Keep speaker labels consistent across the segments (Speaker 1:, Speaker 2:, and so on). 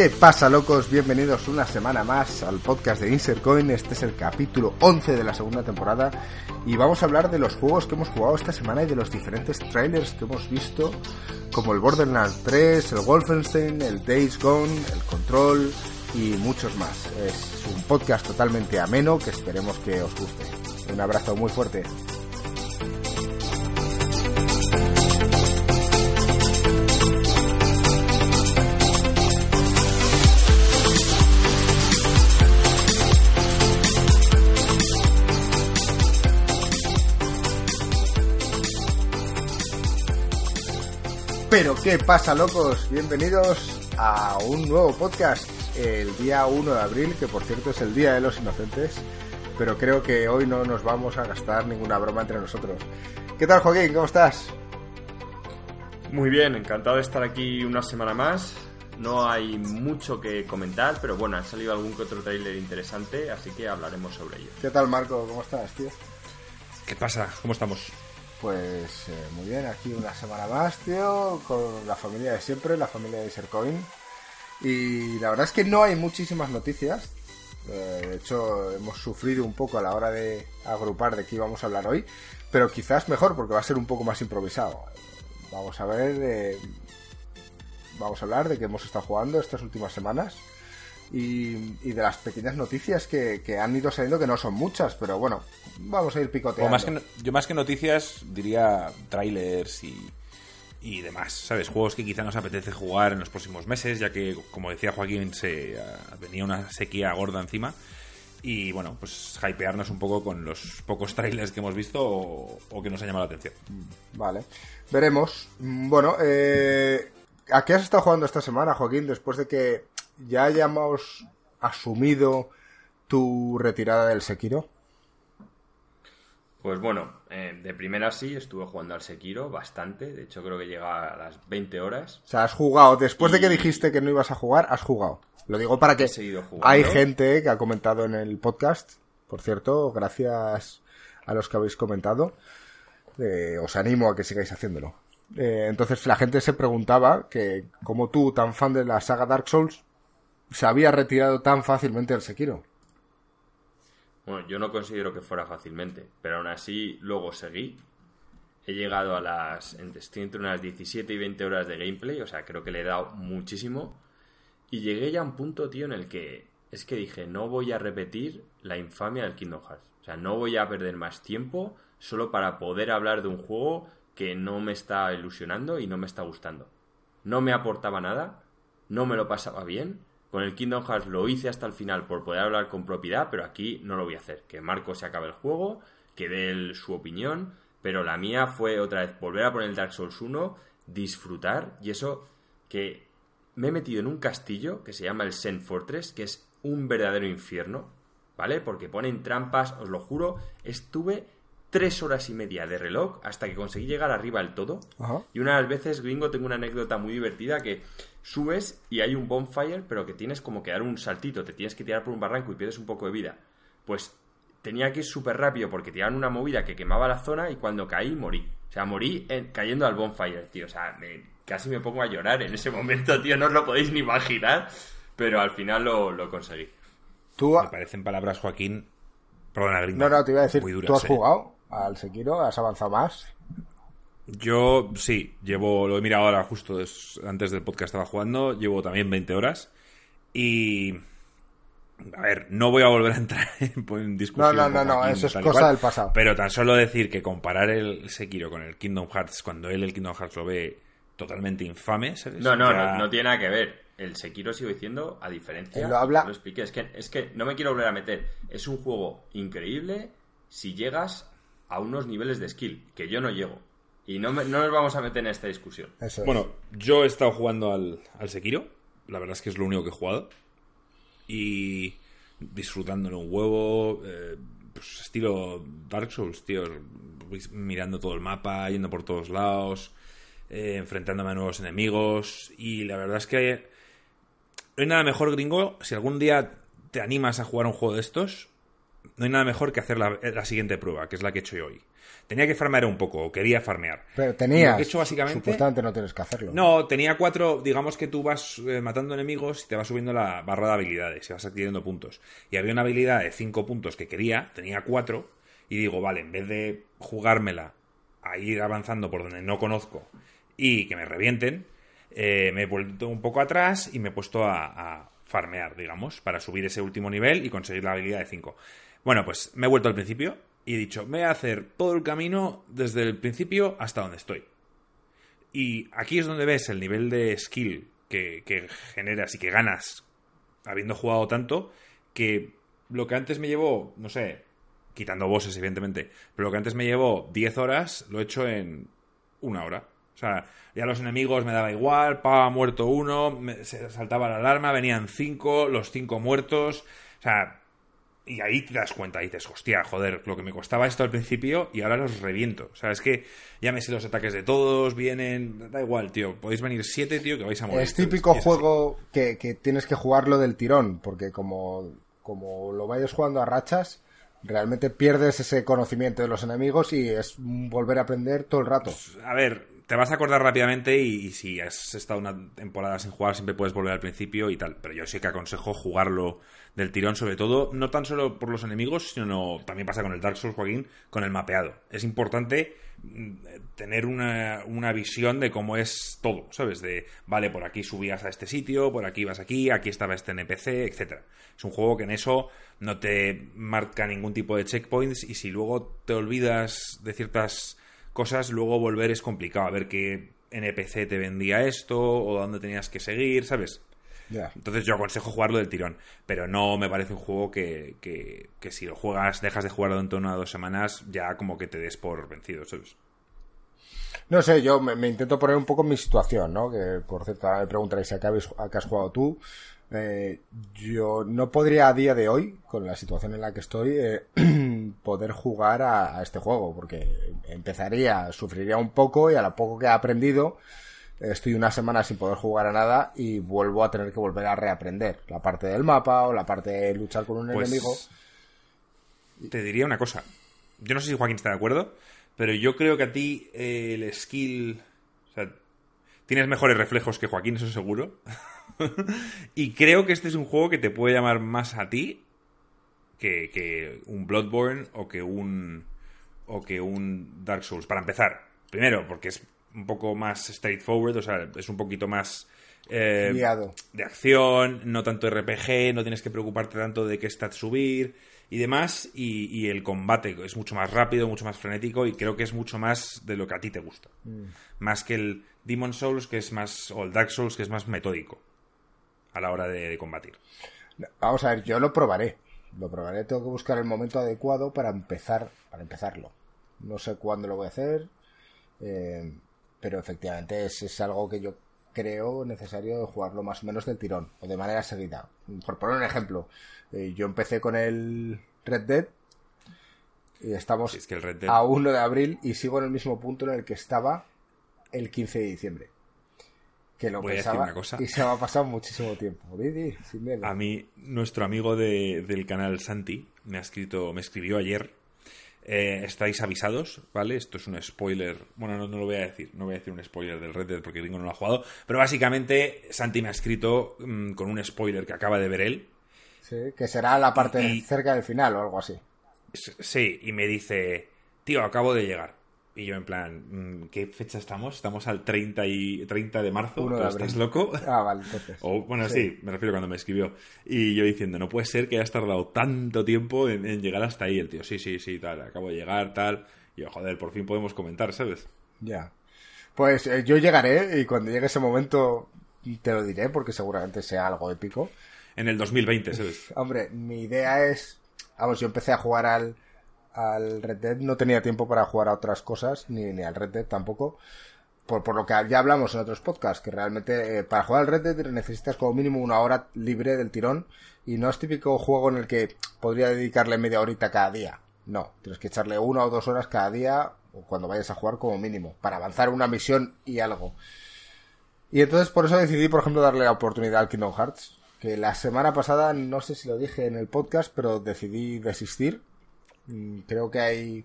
Speaker 1: ¿Qué pasa, locos? Bienvenidos una semana más al podcast de Insercoin. Este es el capítulo 11 de la segunda temporada y vamos a hablar de los juegos que hemos jugado esta semana y de los diferentes trailers que hemos visto, como el Borderlands 3, el Wolfenstein, el Days Gone, el Control y muchos más. Es un podcast totalmente ameno que esperemos que os guste. Un abrazo muy fuerte. Pero qué pasa, locos? Bienvenidos a un nuevo podcast el día 1 de abril, que por cierto es el Día de los Inocentes, pero creo que hoy no nos vamos a gastar ninguna broma entre nosotros. ¿Qué tal, Joaquín? ¿Cómo estás?
Speaker 2: Muy bien, encantado de estar aquí una semana más. No hay mucho que comentar, pero bueno, ha salido algún que otro trailer interesante, así que hablaremos sobre ello.
Speaker 1: ¿Qué tal, Marco? ¿Cómo estás, tío?
Speaker 3: ¿Qué pasa? ¿Cómo estamos?
Speaker 1: Pues eh, muy bien, aquí una semana más, tío, con la familia de siempre, la familia de Sercoin. Y la verdad es que no hay muchísimas noticias. Eh, de hecho, hemos sufrido un poco a la hora de agrupar de qué íbamos a hablar hoy. Pero quizás mejor, porque va a ser un poco más improvisado. Vamos a ver. eh, vamos a hablar de qué hemos estado jugando estas últimas semanas. Y, y de las pequeñas noticias que, que han ido saliendo, que no son muchas, pero bueno, vamos a ir
Speaker 3: O
Speaker 1: picoteando.
Speaker 3: más que no- yo más que noticias diría trailers y, y demás, ¿sabes? Juegos que quizá nos apetece jugar en los próximos meses, ya que, como decía Joaquín, se ah, venía una sequía gorda encima. Y bueno, pues hypearnos un poco con los pocos trailers que hemos visto o, o que nos ha llamado la atención.
Speaker 1: Vale, veremos. Bueno, eh, ¿a qué has estado jugando esta semana, Joaquín? Después de que ya hayamos asumido tu retirada del Sekiro.
Speaker 2: Pues bueno, eh, de primera sí, estuve jugando al Sekiro bastante, de hecho creo que llega a las 20 horas.
Speaker 1: O sea, has jugado. Después de que dijiste que no ibas a jugar, has jugado. Lo digo para que
Speaker 2: He seguido jugando.
Speaker 1: hay gente que ha comentado en el podcast. Por cierto, gracias a los que habéis comentado. Eh, os animo a que sigáis haciéndolo. Eh, entonces la gente se preguntaba que, como tú, tan fan de la saga Dark Souls, se había retirado tan fácilmente del Sekiro.
Speaker 2: Bueno, yo no considero que fuera fácilmente, pero aún así luego seguí. He llegado a las... entre- unas 17 y 20 horas de gameplay, o sea, creo que le he dado muchísimo. Y llegué ya a un punto, tío, en el que es que dije, no voy a repetir la infamia del Kingdom Hearts. O sea, no voy a perder más tiempo solo para poder hablar de un juego que no me está ilusionando y no me está gustando. No me aportaba nada, no me lo pasaba bien. Con el Kingdom Hearts lo hice hasta el final por poder hablar con propiedad, pero aquí no lo voy a hacer. Que Marco se acabe el juego, que dé su opinión, pero la mía fue otra vez volver a poner el Dark Souls 1, disfrutar y eso que me he metido en un castillo que se llama el Zen Fortress, que es un verdadero infierno, ¿vale? Porque ponen trampas, os lo juro, estuve tres horas y media de reloj hasta que conseguí llegar arriba del todo.
Speaker 1: Ajá.
Speaker 2: Y una de las veces, gringo, tengo una anécdota muy divertida que subes y hay un bonfire, pero que tienes como que dar un saltito, te tienes que tirar por un barranco y pierdes un poco de vida. Pues tenía que ir súper rápido porque tiraban una movida que quemaba la zona y cuando caí morí. O sea, morí en- cayendo al bonfire, tío. O sea, me- casi me pongo a llorar en ese momento, tío. No os lo podéis ni imaginar. Pero al final lo, lo conseguí.
Speaker 1: Tú,
Speaker 3: Me parecen palabras, Joaquín. Perdona, gringo,
Speaker 1: no, no, te iba a decir,
Speaker 3: duras,
Speaker 1: ¿tú has
Speaker 3: ¿eh?
Speaker 1: jugado al Sekiro? ¿Has avanzado más?
Speaker 3: Yo sí, llevo, lo he mirado ahora justo des- antes del podcast estaba jugando, llevo también 20 horas y... A ver, no voy a volver a entrar en, en discusión.
Speaker 1: No, no, no, no, eso es cosa
Speaker 3: cual,
Speaker 1: del pasado.
Speaker 3: Pero tan solo decir que comparar el Sekiro con el Kingdom Hearts cuando él el Kingdom Hearts lo ve totalmente infame, ¿sabes?
Speaker 2: No, no,
Speaker 3: Ya-
Speaker 2: no, no tiene nada que ver. El Sekiro sigo diciendo, a diferencia.
Speaker 1: Él lo habla-
Speaker 2: Lo expliqué. Es que, es que no me quiero volver a meter. Es un juego increíble si llegas a unos niveles de skill, que yo no llego. Y no, me- no nos vamos a meter en esta discusión.
Speaker 1: Eso es.
Speaker 3: Bueno, yo he estado jugando al, al Sekiro. La verdad es que es lo único que he jugado. Y disfrutándolo un huevo. eh, pues estilo Dark Souls, tío. Mirando todo el mapa, yendo por todos lados. eh, enfrentándome a nuevos enemigos. Y la verdad es que no hay nada mejor, gringo. Si algún día te animas a jugar un juego de estos, no hay nada mejor que hacer la, la siguiente prueba, que es la que he hecho yo hoy. Tenía que farmear un poco, o quería farmear.
Speaker 1: Pero tenías.
Speaker 3: Hecho básicamente.
Speaker 1: Supuestamente no tienes que hacerlo.
Speaker 3: No, tenía cuatro. Digamos que tú vas eh, matando enemigos y te vas subiendo la barra de habilidades y vas adquiriendo puntos. Y había una habilidad de cinco puntos que quería, tenía cuatro. Y digo, vale, en vez de jugármela a ir avanzando por donde no conozco y que me revienten, eh, me he vuelto un poco atrás y me he puesto a, a farmear, digamos, para subir ese último nivel y conseguir la habilidad de 5. Bueno, pues me he vuelto al principio y he dicho, me voy a hacer todo el camino desde el principio hasta donde estoy. Y aquí es donde ves el nivel de skill que, que generas y que ganas habiendo jugado tanto que lo que antes me llevó, no sé, quitando bosses evidentemente, pero lo que antes me llevó 10 horas lo he hecho en una hora. O sea, ya los enemigos me daba igual, pa, muerto uno, se saltaba la alarma, venían cinco, los cinco muertos. O sea, y ahí te das cuenta y dices, hostia, joder, lo que me costaba esto al principio y ahora los reviento. O sea, es que ya me sé los ataques de todos, vienen, da igual, tío, podéis venir siete, tío, que vais a morir.
Speaker 1: Es típico juego que, que, tienes que jugarlo del tirón, porque como, como lo vayas jugando a rachas, realmente pierdes ese conocimiento de los enemigos y es volver a aprender todo el rato.
Speaker 3: A ver, te vas a acordar rápidamente y, si has estado una temporada sin jugar siempre puedes volver al principio y tal. Pero yo sí que aconsejo jugarlo del tirón, sobre todo, no tan solo por los enemigos, sino también pasa con el Dark Souls, Joaquín, con el mapeado. Es importante tener una, una, visión de cómo es todo, ¿sabes? De, vale, por aquí subías a este sitio, por aquí vas aquí, aquí estaba este NPC, etc. Es un juego que en eso no te marca ningún tipo de checkpoints y si luego te olvidas de ciertas cosas, luego volver es complicado. A ver qué NPC te vendía esto o dónde tenías que seguir, ¿sabes?
Speaker 1: Yeah.
Speaker 3: Entonces yo aconsejo jugarlo del tirón, pero no me parece un juego que, que, que, si lo juegas, dejas de jugarlo dentro de una o dos semanas, ya como que te des por vencido, ¿sabes?
Speaker 1: No sé, yo me, me intento poner un poco en mi situación, ¿no? Que por cierto, ahora me preguntaréis a qué, habéis, a qué has jugado tú. Eh, yo no podría a día de hoy, con la situación en la que estoy, eh, poder jugar a, a, este juego, porque empezaría, sufriría un poco y a lo poco que he aprendido, estoy una semana sin poder jugar a nada y vuelvo a tener que volver a reaprender la parte del mapa o la parte de luchar con un
Speaker 3: pues,
Speaker 1: enemigo.
Speaker 3: Te diría una cosa. Yo no sé si Joaquín está de acuerdo, pero yo creo que a ti eh, el skill. O sea, tienes mejores reflejos que Joaquín, eso seguro. y creo que este es un juego que te puede llamar más a ti que, que un Bloodborne o que un. o que un Dark Souls. Para empezar, primero, porque es un poco más straightforward, o sea, es un poquito más eh, de acción, no tanto RPG, no tienes que preocuparte tanto de qué stats subir y demás, y, y, el combate es mucho más rápido, mucho más frenético, y creo que es mucho más de lo que a ti te gusta. Mm. Más que el Demon Souls, que es más, o el Dark Souls, que es más metódico a la hora de, de combatir.
Speaker 1: Vamos a ver, yo lo probaré. Lo probaré, tengo que buscar el momento adecuado para empezar, para empezarlo. No sé cuándo lo voy a hacer. Eh, pero efectivamente es, es, algo que yo creo necesario jugarlo más o menos del tirón o de manera seguida. Por poner un ejemplo, eh, yo empecé con el Red Dead y estamos
Speaker 3: es que el Red Dead...
Speaker 1: a 1 de abril y sigo en el mismo punto en el que estaba el 15 de diciembre. Que lo
Speaker 3: Voy
Speaker 1: pensaba
Speaker 3: a decir una cosa.
Speaker 1: y se me ha pasado muchísimo tiempo. Sin miedo.
Speaker 3: A mí, nuestro amigo de, del canal Santi me ha escrito, me escribió ayer eh, estáis avisados, ¿vale? Esto es un spoiler. Bueno, no, no, lo voy a decir. No voy a decir un spoiler del Red Dead porque Gringo no lo ha jugado. Pero básicamente, Santi me ha escrito mmm, con un spoiler que acaba de ver él.
Speaker 1: Sí, que será la parte
Speaker 3: Y-
Speaker 1: cerca del final o algo así.
Speaker 3: Sí, y me dice, tío, acabo de llegar. Y yo en plan, mm, ¿qué fecha estamos? Estamos al 30, y, 30 de marzo.
Speaker 1: De
Speaker 3: ¿Tú
Speaker 1: abril.
Speaker 3: ¿Estás loco?
Speaker 1: Ah, vale, entonces.
Speaker 3: O, bueno,
Speaker 1: Sí.
Speaker 3: sí. me refiero cuando me escribió. Y yo diciendo, no puede ser que hayas tardado tanto tiempo en, en llegar hasta ahí. El tío, sí, sí, sí, tal, acabo de llegar, tal. Y yo, joder, por fin podemos comentar, ¿sabes?
Speaker 1: Ya. Pues eh, yo llegaré y cuando llegue ese momento te lo diré porque seguramente sea algo épico.
Speaker 3: En el 2020, ¿sabes?
Speaker 1: Hombre, mi idea es... Vamos, yo empecé a jugar al, al Red Dead, no tenía tiempo para jugar a otras cosas, ni, ni al Red Dead tampoco. Por, por lo que ya hablamos en otros podcasts, que realmente eh, para jugar al Red Dead necesitas como mínimo una hora libre del tirón y no es típico juego en el que podría dedicarle media horita cada día. No, tienes que echarle una o dos horas cada día o cuando vayas a jugar como mínimo, para avanzar una misión y algo. Y entonces por eso decidí, por ejemplo, darle la oportunidad al Kingdom Hearts. que la semana pasada, no sé si lo dije en el podcast, pero decidí desistir. Mm, Creo que hay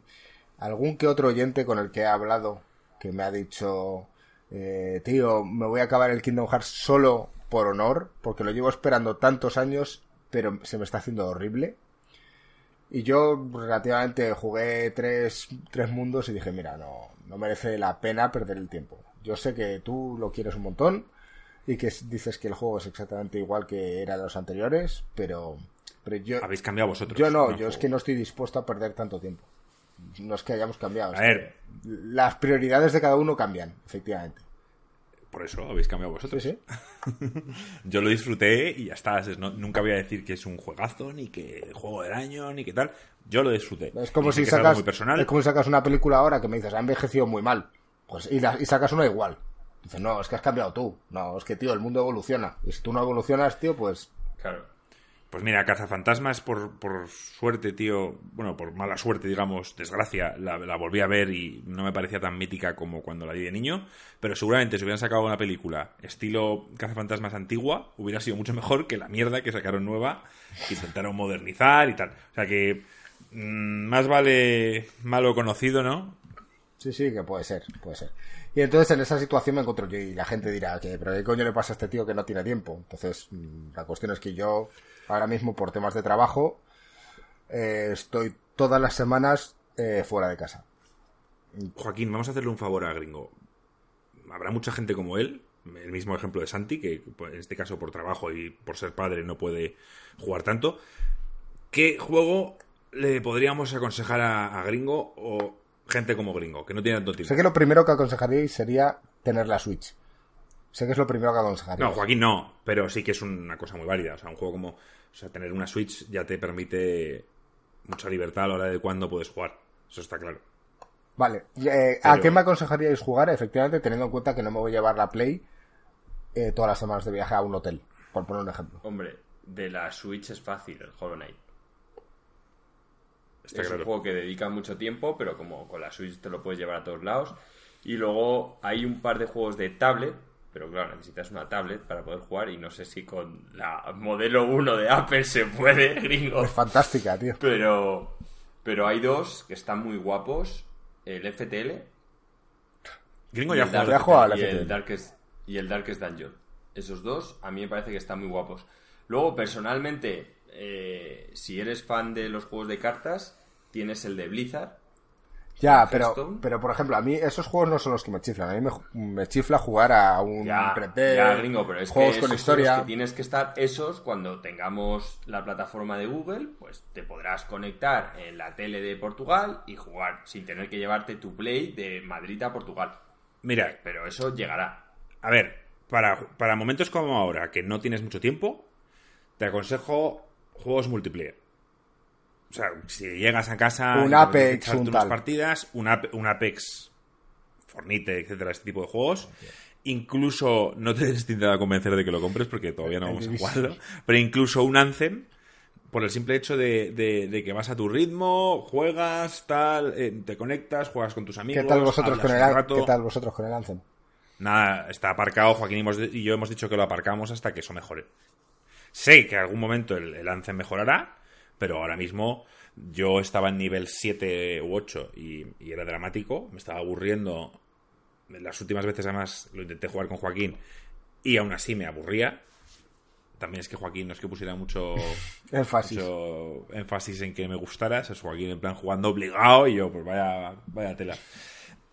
Speaker 1: algún que otro oyente con el que he hablado que me ha dicho, eh, tío, me voy a acabar el Kingdom Hearts solo por honor, porque lo llevo esperando tantos años, pero se me está haciendo horrible. Y yo relativamente jugué tres, tres mundos y dije, mira, no, no merece la pena perder el tiempo. Yo sé que tú lo quieres un montón y que dices que el juego es exactamente igual que era de los anteriores, pero, pero yo,
Speaker 3: Habéis cambiado vosotros.
Speaker 1: yo no,
Speaker 3: el
Speaker 1: yo es que no estoy dispuesto a perder tanto tiempo. No es que hayamos cambiado.
Speaker 3: A ver.
Speaker 1: Las prioridades de cada uno cambian, efectivamente.
Speaker 3: Por eso habéis cambiado vosotros.
Speaker 1: sí.
Speaker 3: Yo lo disfruté y ya está. es- no- nunca voy a decir que es un juegazo, ni que juego del año, ni que tal. Yo lo disfruté.
Speaker 1: Es como si sacas,
Speaker 3: muy personal.
Speaker 1: es como si sacas una película ahora que me dices, ha envejecido muy mal. Pues, y, la- y sacas una igual. Dices, no, es que has cambiado tú. No, es que, tío, el mundo evoluciona. Y si tú no evolucionas, tío, pues
Speaker 2: Claro.
Speaker 3: Pues mira, Cazafantasmas, por, por suerte, tío, bueno, por mala suerte, digamos, desgracia, la, volví a ver y no me parecía tan mítica como cuando la vi de niño, pero seguramente si hubieran sacado una película estilo Cazafantasmas antigua, hubiera sido mucho mejor que la mierda que sacaron nueva, que intentaron modernizar y tal. O sea que mm, más vale malo conocido, ¿no?
Speaker 1: Sí, sí, que puede ser, puede ser. Y entonces en esa situación me encuentro yo y la gente dirá que, pero ¿qué coño le pasa a este tío que no tiene tiempo? Entonces, mm, la cuestión es que yo, ahora mismo por temas de trabajo, eh, estoy todas las semanas eh, fuera de casa.
Speaker 3: Joaquín, vamos a hacerle un favor a Gringo. Habrá mucha gente como él, el mismo ejemplo de Santi, que en este caso por trabajo y por ser padre no puede jugar tanto. ¿Qué juego le podríamos aconsejar a, a Gringo o gente como Gringo, que no tiene tanto tiempo?
Speaker 1: Sé que lo primero que aconsejaríais sería tener la Switch. Sé que es lo primero que aconsejaríais.
Speaker 3: No, Joaquín no, pero sí que es una cosa muy válida. O sea, un juego como. O sea, tener una Switch ya te permite mucha libertad a la hora de cuándo puedes jugar. Eso está claro.
Speaker 1: Vale, eh, ¿a qué me aconsejaríais jugar? Efectivamente, teniendo en cuenta que no me voy a llevar la Play eh, todas las semanas de viaje a un hotel, por poner un ejemplo.
Speaker 2: Hombre, de la Switch es fácil el Hollow Knight.
Speaker 3: Está
Speaker 2: es
Speaker 3: claro.
Speaker 2: un juego que dedica mucho tiempo, pero como con la Switch te lo puedes llevar a todos lados. Y luego hay un par de juegos de tablet, pero claro, necesitas una tablet para poder jugar y no sé si con la modelo 1 de Apple se puede, gringo.
Speaker 1: Es fantástica, tío.
Speaker 2: Pero, pero hay dos que están muy guapos. El FTL
Speaker 3: Gringo
Speaker 2: y
Speaker 3: ya
Speaker 1: Dark- juega al
Speaker 2: y el
Speaker 1: FTL.
Speaker 2: Darkest, y el Darkest Dungeon. Esos dos a mí me parece que están muy guapos. Luego, personalmente, eh, si eres fan de los juegos de cartas, tienes el de Blizzard.
Speaker 1: Ya, pero,
Speaker 2: Hearthstone.
Speaker 1: pero por ejemplo, a mí esos juegos no son los que me chiflan. A mí me, me chifla jugar a un
Speaker 2: Ya, ya, gringo, pero es
Speaker 1: juegos
Speaker 2: que
Speaker 1: con historia.
Speaker 2: que tienes que estar esos cuando tengamos la plataforma de Google, pues te podrás conectar en la tele de Portugal y jugar sin tener que llevarte tu Play de Madrid a Portugal.
Speaker 3: Mira,
Speaker 2: Pero eso llegará.
Speaker 3: A ver, para, para momentos como ahora, que no tienes mucho tiempo, te aconsejo juegos multiplayer. O sea, si llegas a casa...
Speaker 1: Un Apex, un
Speaker 3: unas
Speaker 1: tal.
Speaker 3: partidas, un, Ape- un Apex, Fornite, etcétera, este tipo de juegos. Incluso, no te he intentado convencer de que lo compres porque todavía no vamos a jugarlo, pero incluso un Anthem, por el simple hecho de, de- de que vas a tu ritmo, juegas, tal, eh, te conectas, juegas con tus amigos...
Speaker 1: ¿Qué tal vosotros con el. ¿Qué tal vosotros con el Anthem?
Speaker 3: Nada, está aparcado. Joaquín y yo hemos dicho que lo aparcamos hasta que eso mejore. Sé que en algún momento el, el Anthem mejorará, pero ahora mismo yo estaba en nivel 7 u 8 y, y era dramático. Me estaba aburriendo. Las últimas veces, además, lo intenté jugar con Joaquín y aún así me aburría. También es que Joaquín no es que pusiera mucho,
Speaker 1: Énfasis.
Speaker 3: mucho énfasis en que me gustaras. Es Joaquín en plan jugando obligado y yo, pues vaya, vaya tela.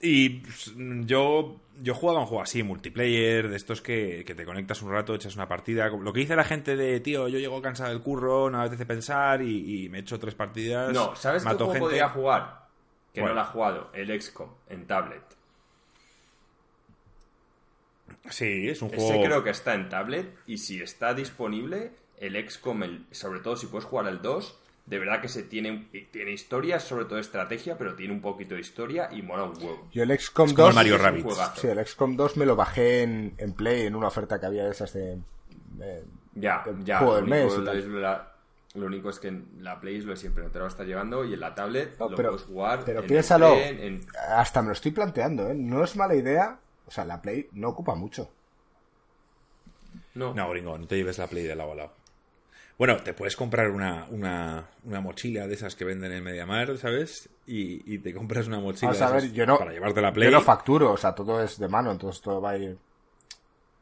Speaker 3: Y pues, yo, yo jugaba un juego así, multiplayer, de estos que, que te conectas un rato, echas una partida. Lo que dice la gente de, tío, yo llego cansado del curro, no me apetece pensar y, y me echo tres partidas.
Speaker 2: No, ¿sabes qué
Speaker 3: mato
Speaker 2: juego
Speaker 3: gente.
Speaker 2: podría jugar? Que no lo ha jugado. El XCOM en tablet.
Speaker 3: Sí, es un
Speaker 2: Ese
Speaker 3: juego.
Speaker 2: creo que está en tablet y si está disponible, el XCOM, el- sobre todo si puedes jugar al 2, de verdad que se tiene, tiene historia, sobre todo estrategia, pero tiene un poquito de historia y mola un huevo.
Speaker 1: Yo el XCOM
Speaker 3: Es como
Speaker 1: 2.
Speaker 3: el Mario
Speaker 2: juegazo.
Speaker 1: Sí, el XCOM 2 me lo bajé en, en Play en una oferta que había de esas de. de-
Speaker 2: Ya, ya.
Speaker 1: juego
Speaker 2: Lo
Speaker 1: del mes
Speaker 2: único,
Speaker 1: y tal.
Speaker 2: es la- lo único es que en la Play es lo de siempre, no te lo vas a estar llevando y en la tablet
Speaker 1: No,
Speaker 2: lo
Speaker 1: pero,
Speaker 2: puedes jugar.
Speaker 1: pero
Speaker 2: en
Speaker 1: piénsalo.
Speaker 2: el tren, en-
Speaker 1: Hasta me lo estoy planteando, ¿eh? No es mala idea. O sea, la Play no ocupa mucho.
Speaker 2: No.
Speaker 3: No, gringo, no te lleves la Play de lado a lado. Bueno, te puedes comprar una, una, una mochila de esas que venden en Mediamar, ¿sabes? Y, y te compras una mochila
Speaker 1: a ver, yo no,
Speaker 3: para llevarte la Play.
Speaker 1: yo no facturo, o sea, todo es de mano, entonces todo va a ir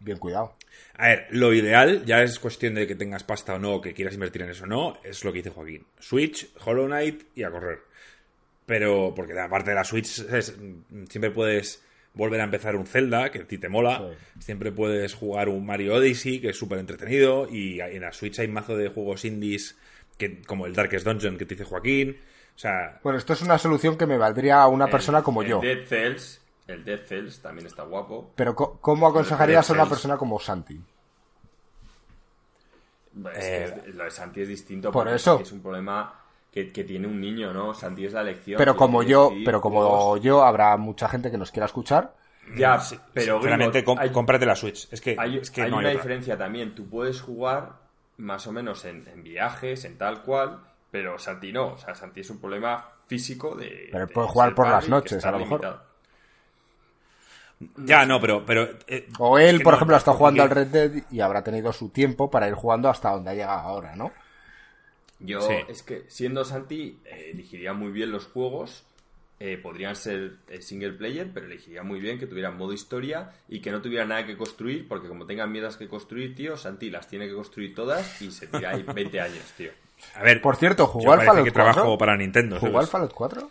Speaker 1: bien cuidado.
Speaker 3: A ver, lo ideal ya es cuestión de que tengas pasta o no, que quieras invertir en eso o no, es lo que dice Joaquín. Switch, Hollow Knight y a correr. Pero, porque aparte de la Switch, es- siempre puedes volver a empezar un Zelda, que a ti te mola.
Speaker 1: Sí.
Speaker 3: Siempre puedes jugar un Mario Odyssey, que es súper entretenido. Y en la Switch hay mazo de juegos indies, que, como el Darkest Dungeon, que te dice Joaquín. O sea,
Speaker 1: Bueno, esto es una solución que me valdría a una
Speaker 2: El-
Speaker 1: persona como
Speaker 2: el
Speaker 1: yo.
Speaker 2: Dead Cells, el Dead Cells también está guapo.
Speaker 1: Pero ¿cómo aconsejarías a una persona como Santi?
Speaker 2: Es que
Speaker 3: Eh,
Speaker 2: lo de Santi es distinto.
Speaker 1: por eso.
Speaker 2: Es un problema que, que tiene un niño, ¿no? Santi es la elección.
Speaker 1: Pero como yo, pero como yo, habrá mucha gente que nos quiera escuchar.
Speaker 2: Ya, pero
Speaker 3: sinceramente,
Speaker 2: gringo,
Speaker 3: com-
Speaker 2: hay-
Speaker 3: cómprate la Switch. Es que,
Speaker 2: Hay,
Speaker 3: es que
Speaker 2: hay
Speaker 3: no hay
Speaker 2: una
Speaker 3: otra.
Speaker 2: diferencia también. Tú puedes jugar más o menos en, en viajes, en tal cual, pero Santi no. O sea, Santi es un problema físico de.
Speaker 1: Pero
Speaker 2: de
Speaker 1: jugar por las noches, a lo mejor.
Speaker 3: Ya, no, pero... pero eh,
Speaker 1: O él,
Speaker 3: es que
Speaker 1: por
Speaker 3: no,
Speaker 1: ejemplo, ha estado jugando al Red Dead y habrá tenido su tiempo para ir jugando hasta donde ha llegado ahora, ¿no?
Speaker 2: Yo,
Speaker 3: Sí.
Speaker 2: es que siendo Santi, eh, elegiría muy bien los juegos. eh, podrían ser eh, single player, pero elegiría muy bien que tuvieran modo historia y que no tuviera nada que construir, porque como tengan mierdas que construir, tío, Santi las tiene que construir todas y se tira ahí 20 años, tío.
Speaker 3: A ver,
Speaker 1: Por cierto,
Speaker 3: yo
Speaker 1: ¿jugó al
Speaker 3: parece
Speaker 1: Fallout
Speaker 3: que
Speaker 1: 4?
Speaker 3: trabajo para Nintendo.
Speaker 1: ¿Jugó
Speaker 3: ¿sabes?
Speaker 1: al Fallout 4?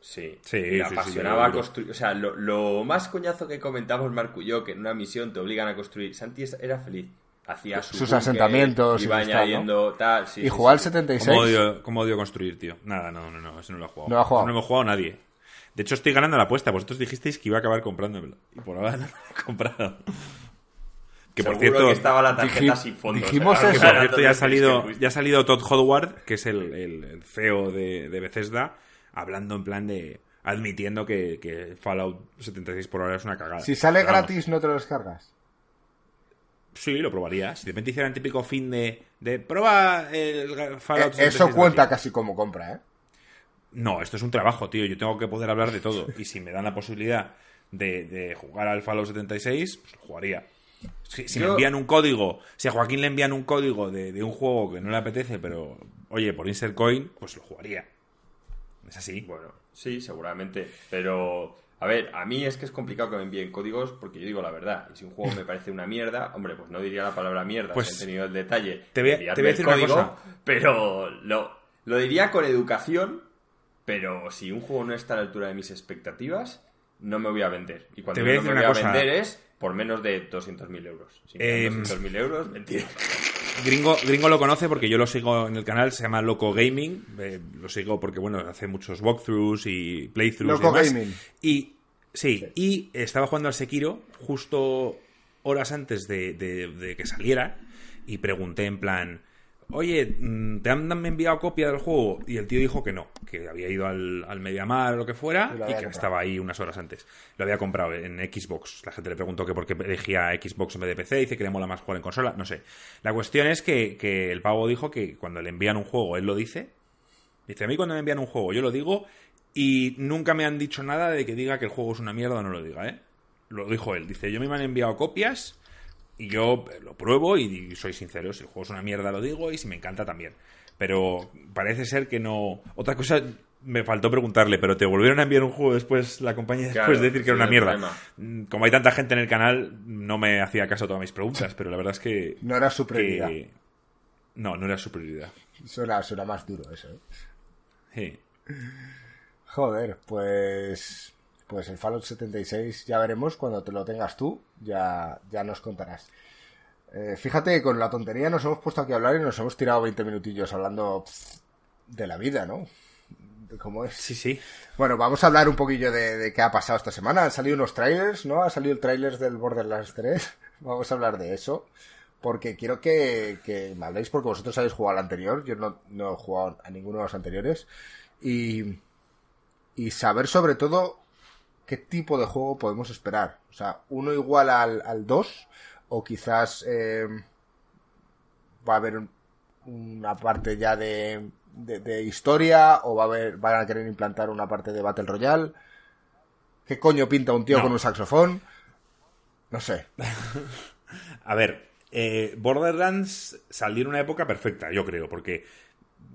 Speaker 2: Sí,
Speaker 3: Sí,
Speaker 2: y
Speaker 3: sí, sí,
Speaker 2: apasionaba
Speaker 3: seguro.
Speaker 2: construir. O sea, lo, lo más coñazo que comentamos Marco y yo, que en una misión te obligan a construir, Santi era feliz. Hacía su
Speaker 1: Sus asentamientos y
Speaker 2: iba
Speaker 1: tal, ¿no?
Speaker 2: añadiendo tal. sí,
Speaker 1: ¿Y
Speaker 2: sí,
Speaker 1: jugó al
Speaker 2: sí.
Speaker 1: 76?
Speaker 3: ¿Cómo odio, cómo odio construir, tío? Nada, no, no, no, eso no lo he jugado.
Speaker 1: No lo ha jugado.
Speaker 3: No hemos jugado nadie. De hecho, estoy ganando la apuesta. Vosotros dijisteis que iba a acabar comprándomelo. Y por ahora no lo he comprado. Que por cierto,
Speaker 2: que estaba la tarjeta sin fondo.
Speaker 1: dijimos
Speaker 2: ¿sabes?
Speaker 1: eso.
Speaker 3: que por cierto ya ha salido, ya ha salido Todd Howard, que es el, el- CEO de, de Bethesda, hablando en plan de. admitiendo que, que Fallout 76 por ahora es una cagada.
Speaker 1: Si sale
Speaker 3: Pero vamos,
Speaker 1: gratis, ¿no te lo descargas?
Speaker 3: Sí, lo probaría. Si de repente hicieran el típico fin de. de prueba el Fallout
Speaker 1: Eh,
Speaker 3: 76
Speaker 1: eso cuenta
Speaker 3: gratis".
Speaker 1: casi como compra, ¿eh?
Speaker 3: No, esto es un trabajo, tío. Yo tengo que poder hablar de todo. Y si me dan la posibilidad de, de jugar al Fallout 76, pues lo jugaría. Si, si me envían un código, si a Joaquín le envían un código de, de un juego que no le apetece, pero oye, por Insert Coin, pues lo jugaría. Es así.
Speaker 2: Bueno, sí, seguramente. Pero, a ver, a mí es que es complicado que me envíen códigos porque yo digo la verdad. Y si un juego me parece una mierda, hombre, pues no diría la palabra mierda
Speaker 3: Pues,
Speaker 2: si he tenido el detalle.
Speaker 3: te voy a- te voy a
Speaker 2: el
Speaker 3: decir una
Speaker 2: código,
Speaker 3: cosa.
Speaker 2: Pero lo, lo diría con educación. Pero si un juego no está a la altura de mis expectativas, no me voy a vender. Y cuando
Speaker 3: Te voy a
Speaker 2: no me
Speaker 3: decir
Speaker 2: voy a vender es por menos de 200.000 euros. Si me
Speaker 3: Eh,
Speaker 2: dan 200.000 euros, mentira.
Speaker 3: Gringo, Gringo lo conoce porque yo lo sigo en el canal, se llama Loco Gaming. eh, lo sigo porque, bueno, hace muchos walkthroughs y playthroughs
Speaker 1: Loco
Speaker 3: y demás.
Speaker 1: Gaming.
Speaker 3: Y, sí, y estaba jugando al Sekiro justo horas antes de, de- de que saliera y pregunté en plan, oye, mm, ¿te han enviado copia del juego? Y el tío dijo que no, que había ido al, al Mediamar o lo que fuera
Speaker 1: Y
Speaker 3: que
Speaker 1: comprado.
Speaker 3: estaba ahí unas horas antes. Lo había comprado en Xbox. La gente le preguntó que por qué elegía Xbox en vez de PC. Dice que le mola más jugar en consola. No sé. La cuestión es que, que el pavo dijo que cuando le envían un juego, él lo dice. Dice, a mí cuando me envían un juego, yo lo digo y nunca me han dicho nada de que diga que el juego es una mierda o no lo diga, ¿eh? Lo dijo él. Dice, yo me han enviado copias y yo lo pruebo y soy sincero. Si el juego es una mierda lo digo y si me encanta también. Pero parece ser que no... Otra cosa... Me faltó preguntarle, pero te volvieron a enviar un juego después, la compañía
Speaker 2: Claro,
Speaker 3: después de decir que era una mierda.
Speaker 2: problema.
Speaker 3: Mm, Como hay tanta gente en el canal, no me hacía caso a todas mis preguntas, pero la verdad es que...
Speaker 1: No era su prioridad.
Speaker 3: que- No, no era su prioridad.
Speaker 1: Suena, suena más duro eso, ¿eh?
Speaker 3: Sí.
Speaker 1: Joder, pues. Pues el Fallout 76 ya veremos cuando te lo tengas tú, ya, ya nos contarás. Eh, fíjate, con la tontería nos hemos puesto aquí a hablar y nos hemos tirado 20 minutillos hablando pff, de la vida, ¿no? De cómo es.
Speaker 3: Sí, sí.
Speaker 1: Bueno, vamos a hablar un poquillo de, de qué ha pasado esta semana. Han salido unos trailers, ¿no? Ha salido el trailer del Borderlands 3. Vamos a hablar de eso. Porque quiero que, que me habléis, porque vosotros habéis jugado al anterior. Yo no, no he jugado a ninguno de los anteriores. Y, y saber sobre todo qué tipo de juego podemos esperar. O sea, uno igual al, al 2 o quizás eh, va a haber un- una parte ya de, de, de historia o va a haber, van a querer implantar una parte de Battle Royale. ¿Qué coño pinta un tío
Speaker 3: No.
Speaker 1: con un saxofón? No sé.
Speaker 3: A ver, Eh, Borderlands salió en una época perfecta, yo creo, porque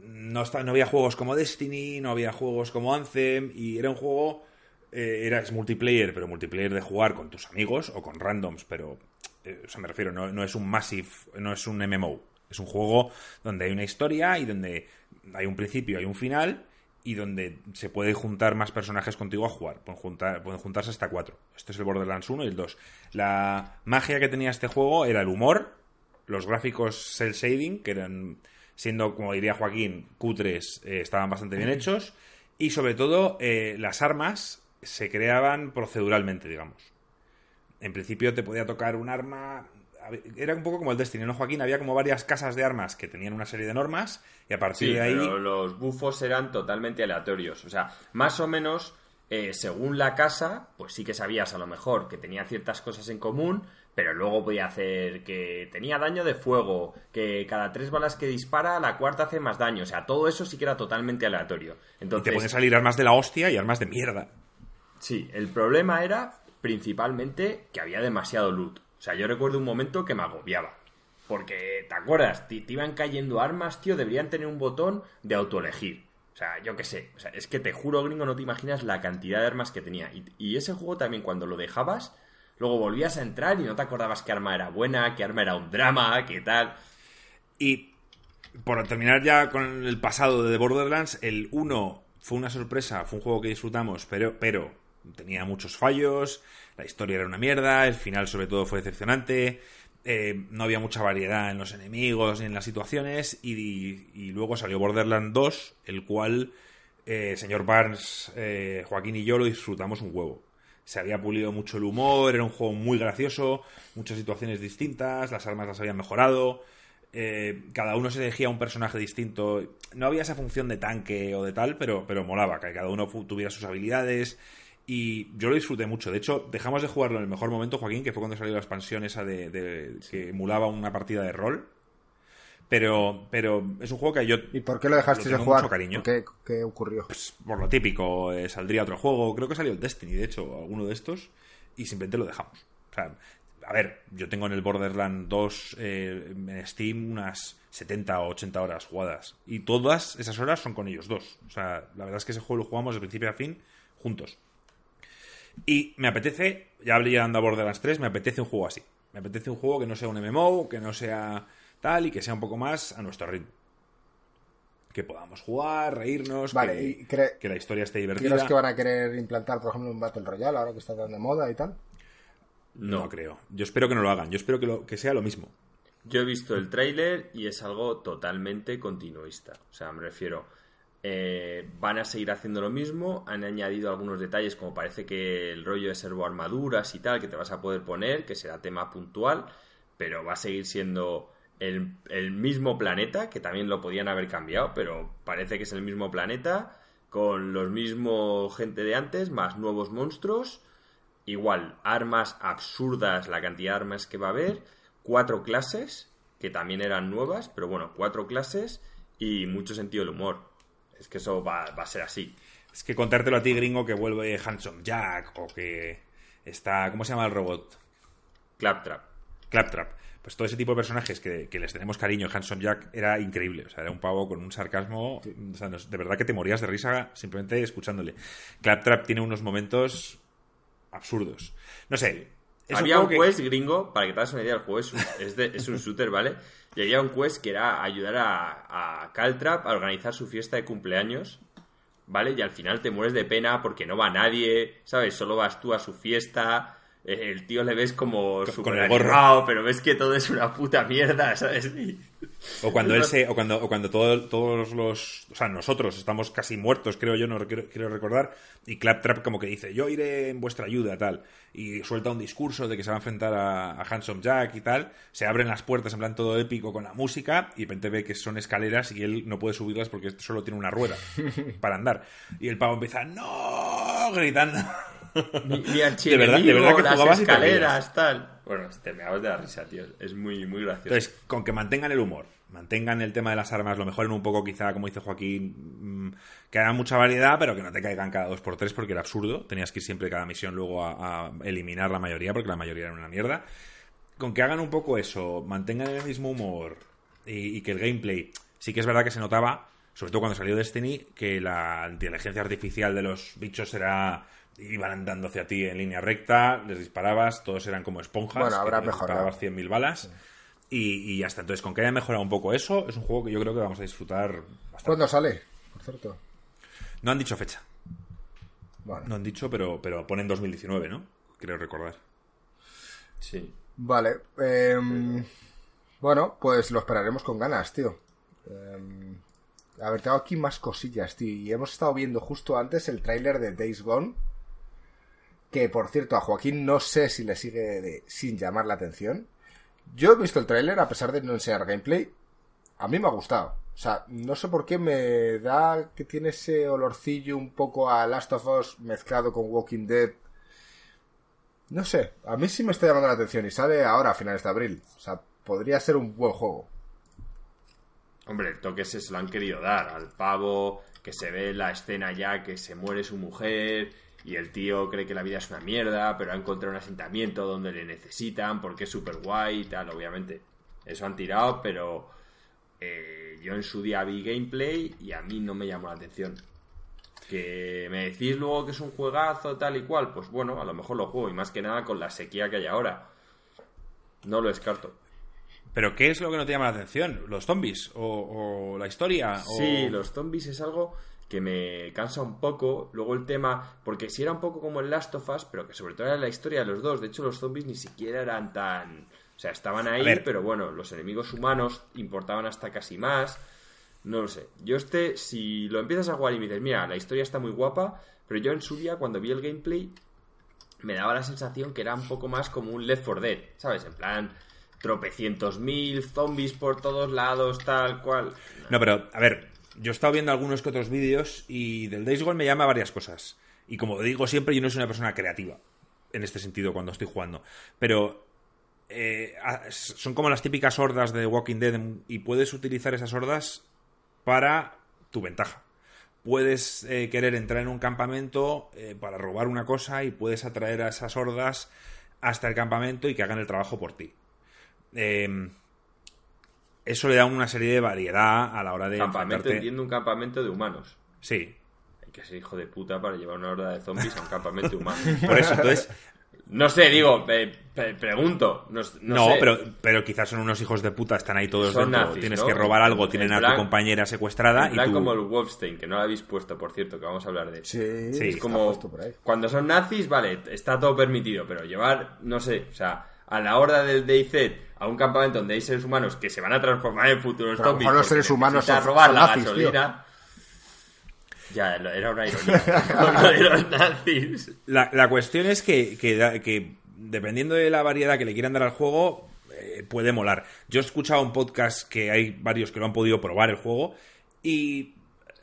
Speaker 3: no, no había juegos como Destiny, no había juegos como Anthem, y era un juego, eh, era multiplayer, pero multiplayer de jugar con tus amigos o con randoms, pero, eh, o sea, me refiero, no, no es un Massive, no es un MMO, es un juego donde hay una historia y donde hay un principio, hay un final, y donde se puede juntar más personajes contigo a jugar. Pueden, juntar, pueden juntarse hasta cuatro. Este es el Borderlands 1 y el 2. La magia que tenía este juego era el humor, los gráficos cel shading, que eran, siendo, como diría Joaquín, cutres, eh, estaban bastante bien hechos, y sobre todo eh, las armas se creaban proceduralmente, digamos. En principio te podía tocar un arma era un poco como el Destiny, ¿no, Joaquín? Había como varias casas de armas que tenían una serie de normas y a partir de ahí...
Speaker 2: Pero los bufos eran totalmente aleatorios. O sea, más o menos, eh, según la casa, pues sí que sabías a lo mejor que tenía ciertas cosas en común, pero luego podía hacer que tenía daño de fuego, que cada tres balas que dispara, la cuarta hace más daño. O sea, todo eso sí que era totalmente aleatorio. Entonces,
Speaker 3: y te pueden salir armas de la hostia y armas de mierda.
Speaker 2: Sí, el problema era principalmente que había demasiado loot. O sea, yo recuerdo un momento que me agobiaba. Porque, ¿te acuerdas? Te, iban cayendo armas, tío, deberían tener un botón de autoelegir. O sea, yo qué sé. O sea, es que te juro, gringo, no te imaginas la cantidad de armas que tenía. Y, ese juego también, cuando lo dejabas, luego volvías a entrar y no te acordabas qué arma era buena, qué arma era un drama, qué tal.
Speaker 3: Y por terminar ya con el pasado de The Borderlands, el 1 fue una sorpresa, fue un juego que disfrutamos, pero, pero tenía muchos fallos, la historia era una mierda, el final sobre todo fue decepcionante, eh, no había mucha variedad en los enemigos ni en las situaciones y, luego salió Borderlands 2, el cual eh, señor Barnes, eh, Joaquín y yo lo disfrutamos un huevo. Se había pulido mucho el humor, era un juego muy gracioso, muchas situaciones distintas, las armas las habían mejorado, cada uno se elegía un personaje distinto. No había esa función de tanque o de tal, pero, pero molaba, que cada uno tuviera sus habilidades y yo lo disfruté mucho. De hecho, dejamos de jugarlo en el mejor momento, Joaquín, que fue cuando salió la expansión esa de, que emulaba una partida de rol. Pero, pero es un juego que yo.
Speaker 1: ¿Y por qué lo dejaste de jugar?
Speaker 3: cariño.
Speaker 1: ¿Qué, ¿Qué, ocurrió?
Speaker 3: Pues por lo típico, eh, saldría otro juego. Creo que salió el Destiny, de hecho, alguno de estos. Y simplemente lo dejamos. O sea, a ver, yo tengo en el Borderlands 2 eh, en Steam unas 70 o 80 horas jugadas. Y todas esas horas son con ellos dos. O sea, la verdad es que ese juego lo jugamos de principio a fin juntos. Y me apetece, ya hablé llegando a Borderlands 3, me apetece un juego así. Me apetece un juego que no sea un MMO, que no sea tal y que sea un poco más a nuestro ritmo. Que podamos jugar, reírnos,
Speaker 1: vale,
Speaker 3: que, la historia esté divertida.
Speaker 1: ¿Crees que van a querer implantar, por ejemplo, un Battle Royale ahora que está tan de moda y tal?
Speaker 3: No, creo. Yo espero que no lo hagan. Yo espero que, lo, que sea lo mismo.
Speaker 2: Yo he visto el tráiler y es algo totalmente continuista. O sea, me refiero eh, van a seguir haciendo lo mismo, han añadido algunos detalles como parece que el rollo de servo armaduras y tal que te vas a poder poner, que será tema puntual, pero va a seguir siendo el, mismo planeta, que también lo podían haber cambiado, pero parece que es el mismo planeta, con los mismos gente de antes, más nuevos monstruos, igual, armas absurdas, la cantidad de armas que va a haber, cuatro clases, que también eran nuevas, pero bueno, cuatro clases y mucho sentido del humor es que eso va, a ser así.
Speaker 3: Es que contártelo a ti, gringo, que vuelve Handsome Jack o que está. ¿Cómo se llama el robot?
Speaker 2: Claptrap.
Speaker 3: Claptrap. Pues todo ese tipo de personajes que, les tenemos cariño, Handsome Jack era increíble. O sea, era un pavo con un sarcasmo. O sea, de verdad que te morías de risa simplemente escuchándole. Claptrap tiene unos momentos absurdos. No sé.
Speaker 2: Había un, quest gringo, para que te hagas una idea, el juego es es un shooter, ¿vale? Y había un quest que era ayudar a, a Caltrap a organizar su fiesta de cumpleaños, ¿vale? Y al final te mueres de pena porque no va nadie, ¿sabes? Solo vas tú a su fiesta, el tío le ves como animado, pero ves que todo es una puta mierda, ¿sabes?
Speaker 3: O cuando él se, o cuando, o cuando todos los, o sea, nosotros estamos casi muertos, creo yo, no quiero, recordar, y Claptrap como que dice, yo iré en vuestra ayuda, tal, y suelta un discurso de que se va a enfrentar a, a Handsome Jack y tal, se abren las puertas en plan todo épico con la música, y de repente ve que son escaleras y él no puede subirlas porque solo tiene una rueda para andar. Y el pavo empieza, ¡no! gritando.
Speaker 2: Ni, de verdad, de verdad que las escaleras, tal. Bueno, te me de la risa, tío. Es muy, muy gracioso.
Speaker 3: Entonces, con que mantengan el humor, mantengan el tema de las armas, lo mejoren un poco, quizá, como dice Joaquín, mm, que hagan mucha variedad, pero que no te caigan cada dos por tres porque era absurdo. Tenías que ir siempre cada misión luego a, eliminar la mayoría, porque la mayoría era una mierda. con que hagan un poco eso, mantengan el mismo humor y, y que el gameplay, sí que es verdad que se notaba, sobre todo cuando salió Destiny, que la inteligencia artificial de los bichos era iban andando hacia ti en línea recta, les disparabas, todos eran como esponjas,
Speaker 1: Bueno, habrá mejorado.
Speaker 3: disparabas 100.000 balas y, y hasta entonces con que haya mejorado un poco eso, es un juego que yo creo que vamos a disfrutar bastante.
Speaker 1: ¿Cuándo sale? Por cierto.
Speaker 3: No han dicho fecha,
Speaker 1: Vale.
Speaker 3: no han dicho, pero, pero ponen 2019, ¿no? Creo recordar.
Speaker 2: Sí.
Speaker 1: Vale. em, bueno, pues lo esperaremos con ganas, tío. Em, a ver, tengo aquí más cosillas, tío. Y hemos estado viendo justo antes el tráiler de Days Gone. Que, por cierto, a Joaquín no sé si le sigue de- sin llamar la atención. Yo he visto el tráiler, a pesar de no enseñar gameplay. A mí me ha gustado. O sea, no sé por qué me da que tiene ese olorcillo un poco a Last of Us mezclado con Walking Dead. No sé, a mí sí me está llamando la atención y sale ahora a finales de abril. O sea, podría ser un buen juego.
Speaker 2: Hombre, el toque se lo han querido dar al pavo, que se ve la escena ya que se muere su mujer y el tío cree que la vida es una mierda, pero ha encontrado un asentamiento donde le necesitan porque es súper guay y tal, obviamente. Eso han tirado, pero eh, yo en su día vi gameplay y a mí no me llamó la atención. Que me decís luego que es un juegazo tal y cual, pues bueno, a lo mejor lo juego y más que nada con la sequía que hay ahora. No lo descarto.
Speaker 3: ¿Pero qué es lo que no te llama la atención? ¿Los zombies? ¿O, o la historia? o-
Speaker 2: Sí, los zombies es algo que me cansa un poco. Luego el tema, porque si era un poco como el Last of Us, pero que sobre todo era la historia de los dos. De hecho, los zombies ni siquiera eran tan. O sea, estaban ahí, pero bueno, los enemigos humanos importaban hasta casi más. No lo sé. Yo este, si lo empiezas a jugar y me dices, mira, la historia está muy guapa, pero yo en su día, cuando vi el gameplay, me daba la sensación que era un poco más como un Left 4 Dead, ¿sabes? En plan, tropecientos mil zombies por todos lados, tal cual.
Speaker 3: No, pero, a ver, yo he estado viendo algunos que otros vídeos y del Days Gone me llama varias cosas. Y como digo siempre, yo no soy una persona creativa en este sentido cuando estoy jugando. Pero eh, son como las típicas hordas de Walking Dead y puedes utilizar esas hordas para tu ventaja. Puedes eh, querer entrar en un campamento eh, para robar una cosa y puedes atraer a esas hordas hasta el campamento y que hagan el trabajo por ti. Eh, eso le da una serie de variedad a la hora de
Speaker 2: Campamento,
Speaker 3: enfrentarte.
Speaker 2: entiendo un campamento de humanos.
Speaker 3: Sí,
Speaker 2: Hay que ser hijo de puta para llevar una horda de zombies a un campamento humano.
Speaker 3: por eso. Entonces,
Speaker 2: No sé, digo, pregunto. No, no
Speaker 3: no,
Speaker 2: sé.
Speaker 3: pero, pero quizás son unos hijos de puta, están ahí todos
Speaker 2: Son
Speaker 3: dentro.
Speaker 2: nazis,
Speaker 3: Tienes
Speaker 2: ¿no?
Speaker 3: que robar algo,
Speaker 2: En
Speaker 3: tienen a
Speaker 2: plan-
Speaker 3: tu compañera secuestrada
Speaker 2: En
Speaker 3: y tú...
Speaker 2: como el Wolfstein, que no lo habéis puesto, por cierto, que vamos a hablar de él.
Speaker 1: Sí,
Speaker 3: Sí,
Speaker 2: Es como
Speaker 1: puesto por ahí.
Speaker 2: cuando son nazis, vale, está todo permitido, pero llevar, no sé, o sea, a la horda del DayZ a un campamento donde hay seres humanos que se van a transformar en futuros
Speaker 1: Pero a lo
Speaker 2: zombies
Speaker 1: mejor los seres humanos son-
Speaker 2: robar la
Speaker 1: nazis, tío.
Speaker 2: gasolina. Ya, era una ironía. De los nazis.
Speaker 3: La, la cuestión es que, que, que dependiendo de la variedad que le quieran dar al juego, eh, puede molar. Yo he escuchado un podcast que hay varios que lo han podido probar el juego y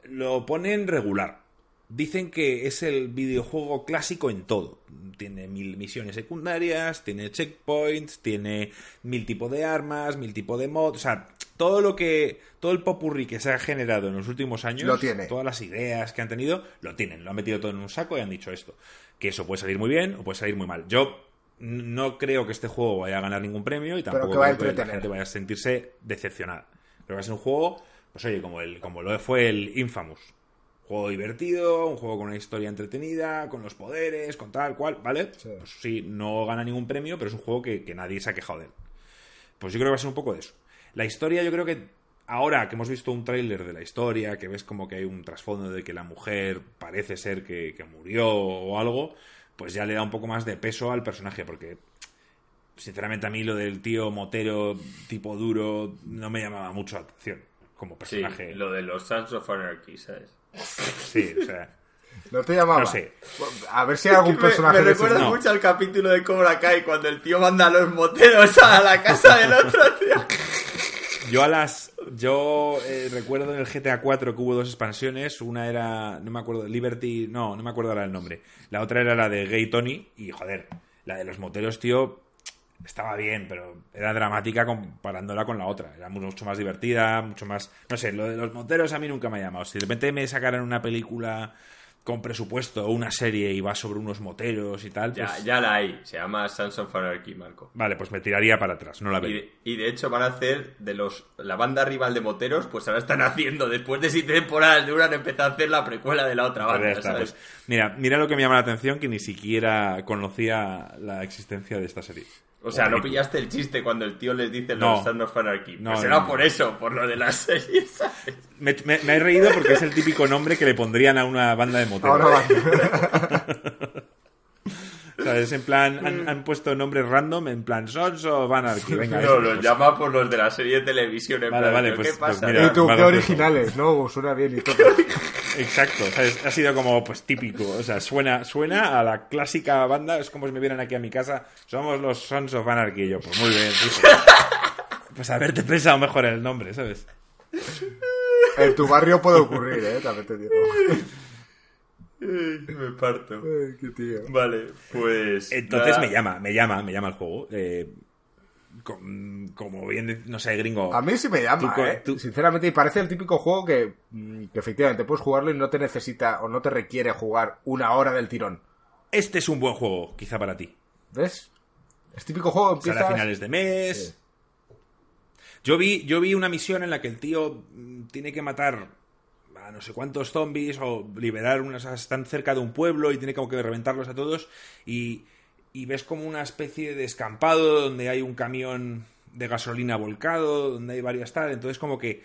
Speaker 3: lo ponen regular. Dicen que es el videojuego clásico en todo. Tiene mil misiones secundarias, tiene checkpoints, tiene mil tipos de armas, mil tipos de mods. O sea, todo lo que. Todo el popurrí que se ha generado en los últimos años.
Speaker 1: Lo tiene.
Speaker 3: Todas las ideas que han tenido, lo tienen. Lo han metido todo en un saco y han dicho esto. Que eso puede salir muy bien o puede salir muy mal. Yo no creo que este juego vaya a ganar ningún premio y tampoco
Speaker 1: que
Speaker 3: creo que la gente vaya a sentirse decepcionada. Creo que va a ser un juego, pues oye, como, el, como lo fue el Infamous. Juego divertido, un juego con una historia entretenida, con los poderes, con tal cual, ¿vale?
Speaker 1: Sí.
Speaker 3: Pues sí, no gana ningún premio, pero es un juego que, que nadie se ha quejado de él. Pues yo creo que va a ser un poco de eso. La historia, yo creo que ahora que hemos visto un tráiler de la historia, que ves como que hay un trasfondo de que la mujer parece ser que, que murió o algo, pues ya le da un poco más de peso al personaje, porque sinceramente a mí lo del tío motero tipo duro no me llamaba mucho la atención como
Speaker 2: Sí,
Speaker 3: personaje.
Speaker 2: lo de los Sons of Anarchy, ¿sabes?
Speaker 3: Sí, o sea,
Speaker 1: No te llamaba.
Speaker 3: No sé.
Speaker 1: A ver si hay algún
Speaker 2: Me-
Speaker 1: personaje
Speaker 2: me,
Speaker 1: esos-
Speaker 2: recuerda
Speaker 3: no.
Speaker 2: mucho al capítulo de Cobra Kai cuando el tío manda a los moteros a la casa del otro tío.
Speaker 3: Yo a las. Yo eh, recuerdo en el GTA 4 que hubo dos expansiones. Una era. No me acuerdo. Liberty. No, no me acuerdo ahora el nombre. La otra era la de Gay Tony. Y joder, la de los moteros, tío. Estaba bien, pero era dramática comparándola con la otra. Era mucho más divertida, mucho más. No sé, lo de los moteros a mí nunca me ha llamado. Si de repente me sacaran una película con presupuesto una serie y va sobre unos moteros y tal,
Speaker 2: Ya,
Speaker 3: pues-
Speaker 2: ya la hay. Se llama Sons of Anarchy, Marco.
Speaker 3: vale, pues me tiraría para atrás, no la veo.
Speaker 2: y de hecho van a hacer de los la banda rival de moteros, pues ahora están haciendo, después de siete temporadas de una, han empezado a hacer la precuela de la otra
Speaker 3: Pues ya
Speaker 2: banda,
Speaker 3: está,
Speaker 2: ¿sabes?
Speaker 3: pues, mira, mira lo que me llama la atención, que ni siquiera conocía la existencia de esta serie.
Speaker 2: O sea, no pillaste el chiste cuando el tío les dice
Speaker 3: No.
Speaker 2: los Sons of Anarchy.
Speaker 3: No,
Speaker 2: pues
Speaker 3: no.
Speaker 2: por eso, por lo de las series, ¿sabes?
Speaker 3: Me, me- me he reído porque es el típico nombre que le pondrían a una banda de moteros.
Speaker 1: Ahora va.
Speaker 3: O sea, es en plan, han, han puesto nombres random, en plan Sons of Anarchy. Venga,
Speaker 2: No, los
Speaker 3: pues.
Speaker 2: llama por los de la serie de televisión. En
Speaker 3: Vale,
Speaker 2: plan,
Speaker 3: vale,
Speaker 2: ¿pero
Speaker 3: pues-
Speaker 2: ¿qué pasa?
Speaker 3: pues mira,
Speaker 1: Y tú,
Speaker 3: me
Speaker 1: qué
Speaker 3: lo
Speaker 1: originales, ¿no? Suena bien y todo.
Speaker 3: Exacto, o sea, es- ha sido como pues típico, o sea, suena, suena a la clásica banda, es como si me vieran aquí a mi casa, somos los Sons of Anarchy, y yo, pues muy bien, tío. Pues haberte pensado mejor el nombre, ¿sabes?
Speaker 1: En tu barrio puede ocurrir, ¿eh? También te digo.
Speaker 2: Me parto.
Speaker 1: Ay, qué tío.
Speaker 2: Vale, pues.
Speaker 3: Entonces
Speaker 2: nada.
Speaker 3: me llama, me llama, me llama el juego. eh, com- como bien, no sé, gringo.
Speaker 1: A mí sí me llama,
Speaker 3: Tú
Speaker 1: ¿eh?
Speaker 3: tú-
Speaker 1: Sinceramente, y parece el típico juego que, mm, que efectivamente puedes jugarlo y no te necesita o no te requiere jugar una hora del tirón.
Speaker 3: Este es un buen juego, quizá para ti.
Speaker 1: ¿Ves? Es típico juego,
Speaker 3: Sale
Speaker 1: empiezas...
Speaker 3: a finales de mes.
Speaker 1: Sí.
Speaker 3: Yo vi, yo vi una misión en la que el tío mm, tiene que matar a no sé cuántos zombies o liberar unas. Están cerca de un pueblo y tiene como que reventarlos a todos. Y, y ves como una especie de escampado donde hay un camión de gasolina volcado, donde hay varias tal. Entonces, como que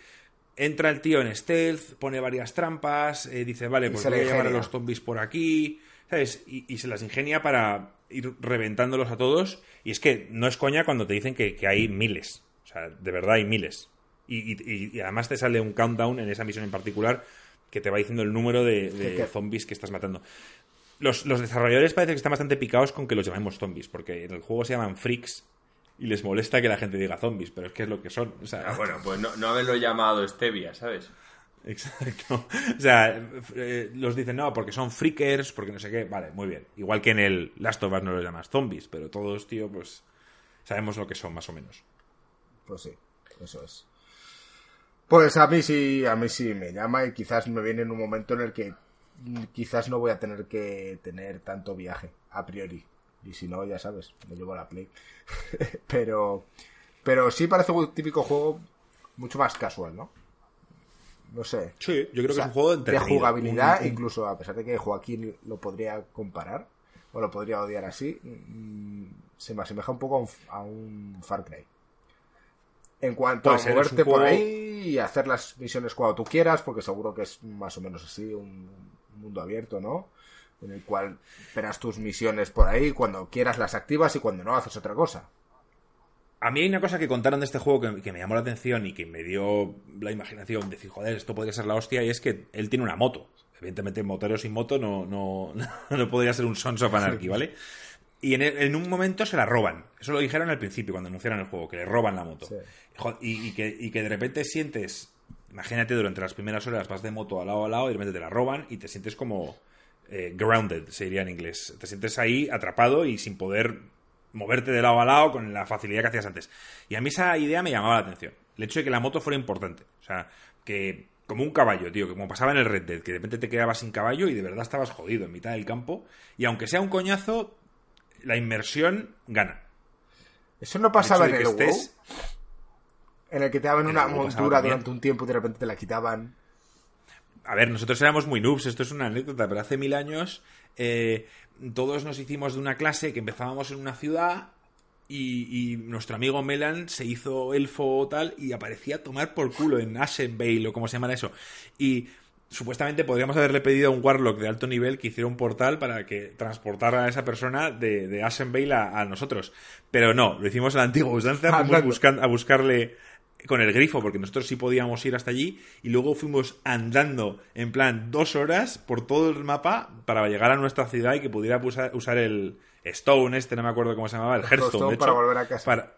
Speaker 3: entra el tío en stealth, pone varias trampas, eh, dice, vale, pues voy a llevar a los zombies por aquí, ¿sabes? Y, y se las ingenia para ir reventándolos a todos. Y es que no es coña cuando te dicen que, que hay miles. O sea, de verdad hay miles. Y, y- y además te sale un countdown en esa misión en particular que te va diciendo el número de, de
Speaker 1: ¿Qué, qué?
Speaker 3: zombies que estás matando. Los, los desarrolladores parece que están bastante picados con que los llamemos zombies, porque en el juego se llaman freaks y les molesta que la gente diga zombies, pero es que es lo que son. O sea,
Speaker 2: Ah, bueno, pues no, no haberlo llamado Stevia, ¿sabes?
Speaker 3: Exacto. O sea, eh, los dicen no, porque son freakers, porque no sé qué. Vale, muy bien. Igual que en el Last of Us no los llamas zombies, pero todos, tío, pues sabemos lo que son, más o menos.
Speaker 1: Pues sí, eso es. Pues a mí sí, a mí sí me llama y quizás me viene en un momento en el que quizás no voy a tener que tener tanto viaje, a priori. Y si no, ya sabes, me llevo la Play. pero, pero sí parece un típico juego mucho más casual, ¿no? No sé.
Speaker 3: Sí, yo creo que
Speaker 1: O sea,
Speaker 3: es un juego
Speaker 1: de jugabilidad, incluso a pesar de que Joaquín lo podría comparar o lo podría odiar así, mm, se me asemeja un poco a un, a un Far Cry. En cuanto a
Speaker 3: ser, es
Speaker 1: moverte por
Speaker 3: juego-
Speaker 1: ahí y hacer las misiones cuando tú quieras, porque seguro que es más o menos así, un mundo abierto, ¿no? En el cual verás tus misiones por ahí, cuando quieras las activas y cuando no haces otra cosa.
Speaker 3: A mí hay una cosa que contaron de este juego que, que me llamó la atención y que me dio la imaginación de decir, joder, esto podría ser la hostia, y es que él tiene una moto. Evidentemente, motero sin moto no, no, no podría ser un Sons of Anarchy, ¿vale? Y en, en un momento se la roban. Eso lo dijeron al principio, cuando anunciaron el juego, que le roban la moto.
Speaker 1: Sí.
Speaker 3: Jo- Y, y que, y que de repente sientes, imagínate, durante las primeras horas vas de moto a lado a lado y de repente te la roban y te sientes como eh, grounded, se diría en inglés. Te sientes ahí atrapado y sin poder moverte de lado a lado con la facilidad que hacías antes. Y a mí esa idea me llamaba la atención. El hecho de que la moto fuera importante. O sea, que como un caballo, tío, que como pasaba en el Red Dead, que de repente te quedabas sin caballo y de verdad estabas jodido en mitad del campo. Y aunque sea un coñazo, la inmersión gana.
Speaker 1: Eso no pasaba en el WoW,
Speaker 3: estés-
Speaker 1: en el que te daban una montura durante un tiempo y de repente te la quitaban.
Speaker 3: A ver, nosotros éramos muy noobs, esto es una anécdota, pero hace mil años eh, todos nos hicimos de una clase que empezábamos en una ciudad y, y nuestro amigo Melan se hizo elfo o tal y aparecía a tomar por culo en Ashenvale o como se llama eso. Y supuestamente podríamos haberle pedido a un Warlock de alto nivel que hiciera un portal para que transportara a esa persona de, de Ashenvale a, a nosotros. Pero no, lo hicimos a la antigua usanza, fuimos
Speaker 1: Andando.
Speaker 3: buscan- a buscarle con el grifo, porque nosotros sí podíamos ir hasta allí, y luego fuimos andando en plan dos horas por todo el mapa para llegar a nuestra ciudad y que pudiera usar, el Stone, este, no me acuerdo cómo se llamaba, el Hearthstone,
Speaker 1: Stone
Speaker 3: de hecho,
Speaker 1: para volver a casa.
Speaker 3: Para,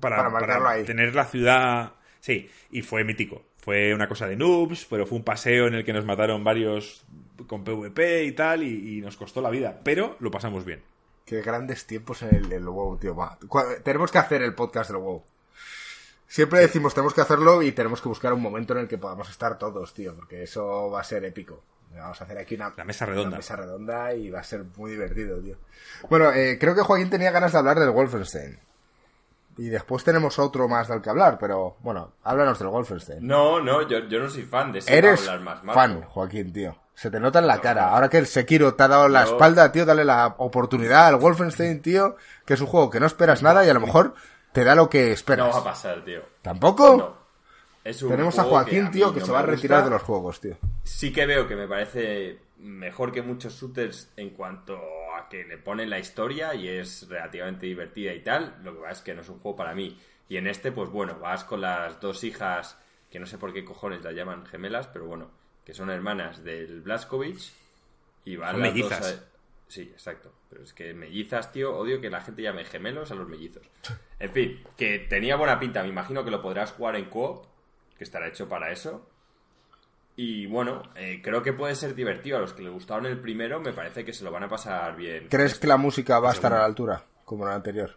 Speaker 3: para, tener la ciudad... Sí, y fue mítico. Fue una cosa de noobs, pero fue un paseo en el que nos mataron varios con PvP y tal, y, y nos costó la vida, pero lo pasamos bien.
Speaker 1: Qué grandes tiempos en el, el WoW, tío. va. Tenemos que hacer el podcast del WoW. Siempre decimos tenemos que hacerlo y tenemos que buscar un momento en el que podamos estar todos, tío, porque eso va a ser épico. Vamos a hacer aquí una,
Speaker 3: La mesa redonda.
Speaker 1: una mesa redonda y va a ser muy divertido, tío. Bueno, eh, creo que Joaquín tenía ganas de hablar del Wolfenstein. Y después tenemos otro más del que hablar, pero bueno, háblanos del Wolfenstein.
Speaker 2: No, no, yo, yo no soy fan de ese
Speaker 1: Eres
Speaker 2: hablar más
Speaker 1: fan, Joaquín, tío. Se te nota en la
Speaker 2: No,
Speaker 1: cara.
Speaker 2: no.
Speaker 1: Ahora que el Sekiro te ha dado la espalda, tío, dale la oportunidad al Wolfenstein, tío, que es un juego que no esperas nada y a lo mejor te da lo que
Speaker 2: No
Speaker 1: esperas.
Speaker 2: va a pasar, tío.
Speaker 1: ¿Tampoco?
Speaker 2: No. Es un
Speaker 1: Tenemos a Joaquín,
Speaker 2: a
Speaker 1: tío, que
Speaker 2: no
Speaker 1: se va a retirar de los juegos, tío.
Speaker 2: Sí que veo que me parece mejor que muchos shooters en cuanto a que le ponen la historia y es relativamente divertida y tal. Lo que pasa es que no es un juego para mí. Y en este, pues bueno, vas con las dos hijas, que no sé por qué cojones las llaman gemelas, pero bueno, que son hermanas del Blaskovich. Y van
Speaker 3: Son
Speaker 2: las
Speaker 3: mellizas.
Speaker 2: dos a- Sí, exacto. Pero es que mellizas, tío, odio que la gente llame gemelos a los mellizos. En fin, que tenía buena pinta. Me imagino que lo podrás jugar en co que estará hecho para eso. Y bueno, eh, creo que puede ser divertido. A los que les gustaron el primero, me parece que se lo van a pasar bien.
Speaker 1: ¿Crees que la música va a estar a la altura, como la anterior?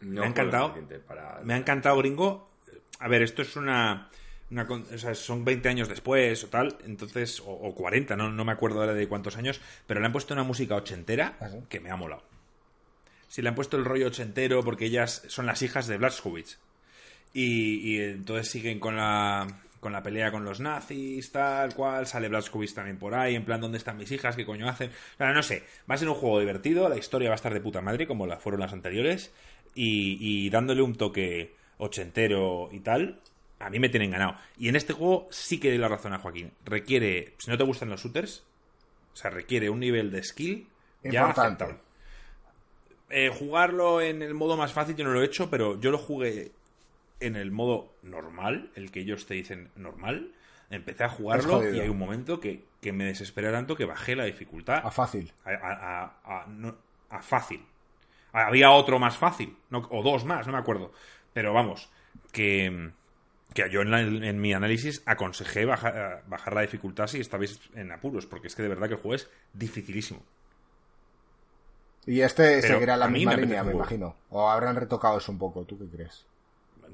Speaker 2: No
Speaker 3: me ha encantado.
Speaker 2: suficiente para-
Speaker 3: Me ha encantado, gringo. A ver, esto es una. una con- o sea, son 20 años después o tal, entonces, o, o 40, no, no me acuerdo ahora de cuántos años, pero le han puesto una música ochentera
Speaker 1: ¿Ah, sí?
Speaker 3: que me ha molado. Si le han puesto el rollo ochentero porque ellas son las hijas de Blazkowicz. Y, y entonces siguen con la, con la pelea con los nazis, tal cual. Sale Blazkowicz también por ahí, en plan, ¿dónde están mis hijas? ¿Qué coño hacen? No sé, va a ser un juego divertido, la historia va a estar de puta madre, como la fueron las anteriores. Y, y dándole un toque ochentero y tal, a mí me tienen ganado. Y en este juego sí que doy la razón a Joaquín. Requiere, si no te gustan los shooters, o sea, requiere un nivel de skill ya
Speaker 1: Importante.
Speaker 3: aceptable. Eh, jugarlo en el modo más fácil yo no lo he hecho, pero yo lo jugué en el modo normal, el que ellos te dicen normal. Empecé a jugarlo y hay un momento que, que me desesperé tanto que bajé la dificultad
Speaker 1: A fácil.
Speaker 3: a, a- a- a- no- a fácil. Había otro más fácil, no- o dos más, no me acuerdo. Pero vamos, que, que yo en, la- en mi análisis aconsejé baja- bajar la dificultad si estabais en apuros, porque es que de verdad que el juego es dificilísimo.
Speaker 1: Y este
Speaker 3: Pero
Speaker 1: seguirá la
Speaker 3: a mí
Speaker 1: misma
Speaker 3: me
Speaker 1: línea, me imagino. O habrán retocado eso un poco, ¿tú qué crees?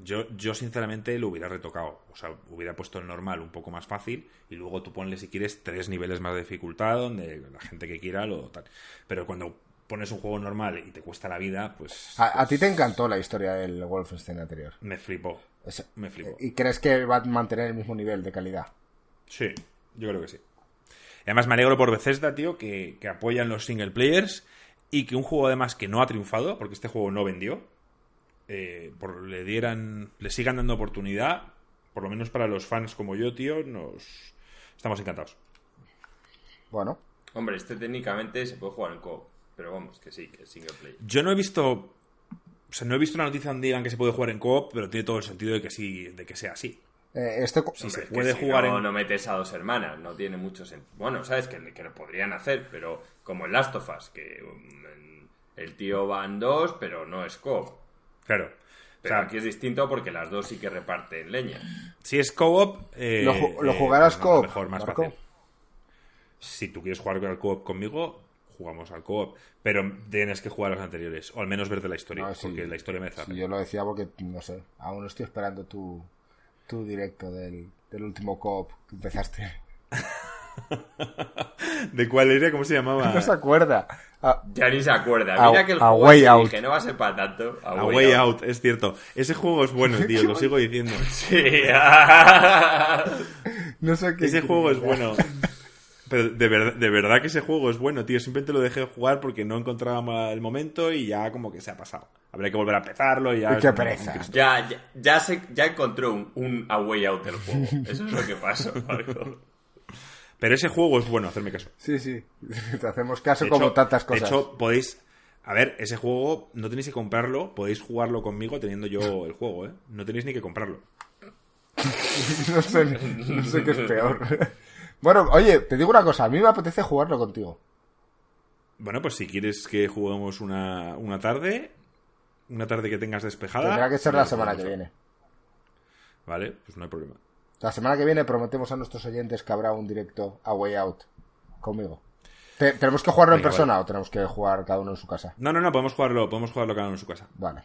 Speaker 3: Yo, yo sinceramente lo hubiera retocado. O sea, hubiera puesto el normal un poco más fácil y luego tú ponle, si quieres, tres niveles más de dificultad donde la gente que quiera lo tal. Pero cuando pones un juego normal y te cuesta la vida, pues...
Speaker 1: A, a ti te encantó la historia del Wolfenstein anterior.
Speaker 3: Me flipó.
Speaker 1: Es-
Speaker 3: Me flipó.
Speaker 1: ¿Y crees que va a mantener el mismo nivel de calidad?
Speaker 3: Sí, yo creo que sí. Y además me alegro por Bethesda, tío, que, que apoyan los single players y que un juego además que no ha triunfado, porque este juego no vendió, eh, por, le dieran, le sigan dando oportunidad, por lo menos para los fans como yo, tío, nos estamos encantados.
Speaker 1: Bueno,
Speaker 2: Hombre, este técnicamente se puede jugar en co pero vamos, que sí, que es single play.
Speaker 3: Yo no he visto, o sea, no he visto una noticia donde digan que se puede jugar en coop, pero tiene todo el sentido de que sí, de que sea así.
Speaker 1: eh, este...
Speaker 3: Sí, se
Speaker 2: Hombre,
Speaker 3: puede
Speaker 2: si
Speaker 3: jugar
Speaker 2: no,
Speaker 3: en
Speaker 2: no metes a dos hermanas, no tiene mucho sentido. Bueno, sabes que, que lo podrían hacer, pero como en Last of Us, que um, el tío va en dos, pero no es co
Speaker 3: claro. O
Speaker 2: Pero
Speaker 3: sea,
Speaker 2: aquí es distinto porque las dos sí que reparten leña.
Speaker 3: si es co-op, eh,
Speaker 1: ¿Lo lo
Speaker 3: eh,
Speaker 1: jugarás
Speaker 3: nada,
Speaker 1: co-op,
Speaker 3: mejor, más
Speaker 1: Marco?
Speaker 3: fácil. Si tú quieres jugar al co-op conmigo, jugamos al co-op, pero tienes que jugar a los anteriores, o al menos verte la historia,
Speaker 1: No, sí.
Speaker 3: porque la historia merece la
Speaker 1: Sí, yo lo decía porque, no sé, aún estoy esperando tu, tu directo del, del último coop que empezaste.
Speaker 3: ¿De cuál era? ¿Cómo se llamaba?
Speaker 1: No se acuerda. Ah,
Speaker 2: Ya ni se acuerda.
Speaker 1: A-
Speaker 2: Mira que el
Speaker 1: a
Speaker 2: juego
Speaker 1: Way Out.
Speaker 2: dije, no va a ser para tanto. A,
Speaker 3: A Way Out, es cierto. Ese juego es bueno, tío, lo sigo diciendo.
Speaker 2: Sí.
Speaker 1: no sé qué.
Speaker 3: Ese juego es bueno. Pero de, ver- de verdad que ese juego es bueno, tío. Simplemente lo dejé jugar porque no encontraba el momento y ya como que se ha pasado. Habría que volver a empezarlo y ya...
Speaker 1: Qué pereza.
Speaker 2: ya, ya, ya, se, ya encontró un, un A Way Out del juego. Eso es lo que pasó, Marco.
Speaker 3: Pero ese juego es bueno, hacerme caso.
Speaker 1: Sí, sí. Te hacemos caso como tantas cosas.
Speaker 3: De hecho, podéis... A ver, ese juego no tenéis que comprarlo, podéis jugarlo conmigo teniendo yo el juego, ¿eh? No tenéis ni que comprarlo.
Speaker 1: no, sé, no sé qué es peor. bueno, oye, te digo una cosa. A mí me apetece jugarlo contigo.
Speaker 3: Bueno, pues si quieres que juguemos una, una tarde, una tarde que tengas despejada...
Speaker 1: Tendrá que ser la semana que viene.
Speaker 3: Vale, pues no hay problema.
Speaker 1: La semana que viene prometemos a nuestros oyentes que habrá un directo a Way Out conmigo. Te- ¿Tenemos que jugarlo en persona o tenemos que jugar cada uno en su casa?
Speaker 3: No, no, no, podemos jugarlo, podemos jugarlo cada uno en su casa.
Speaker 1: Vale.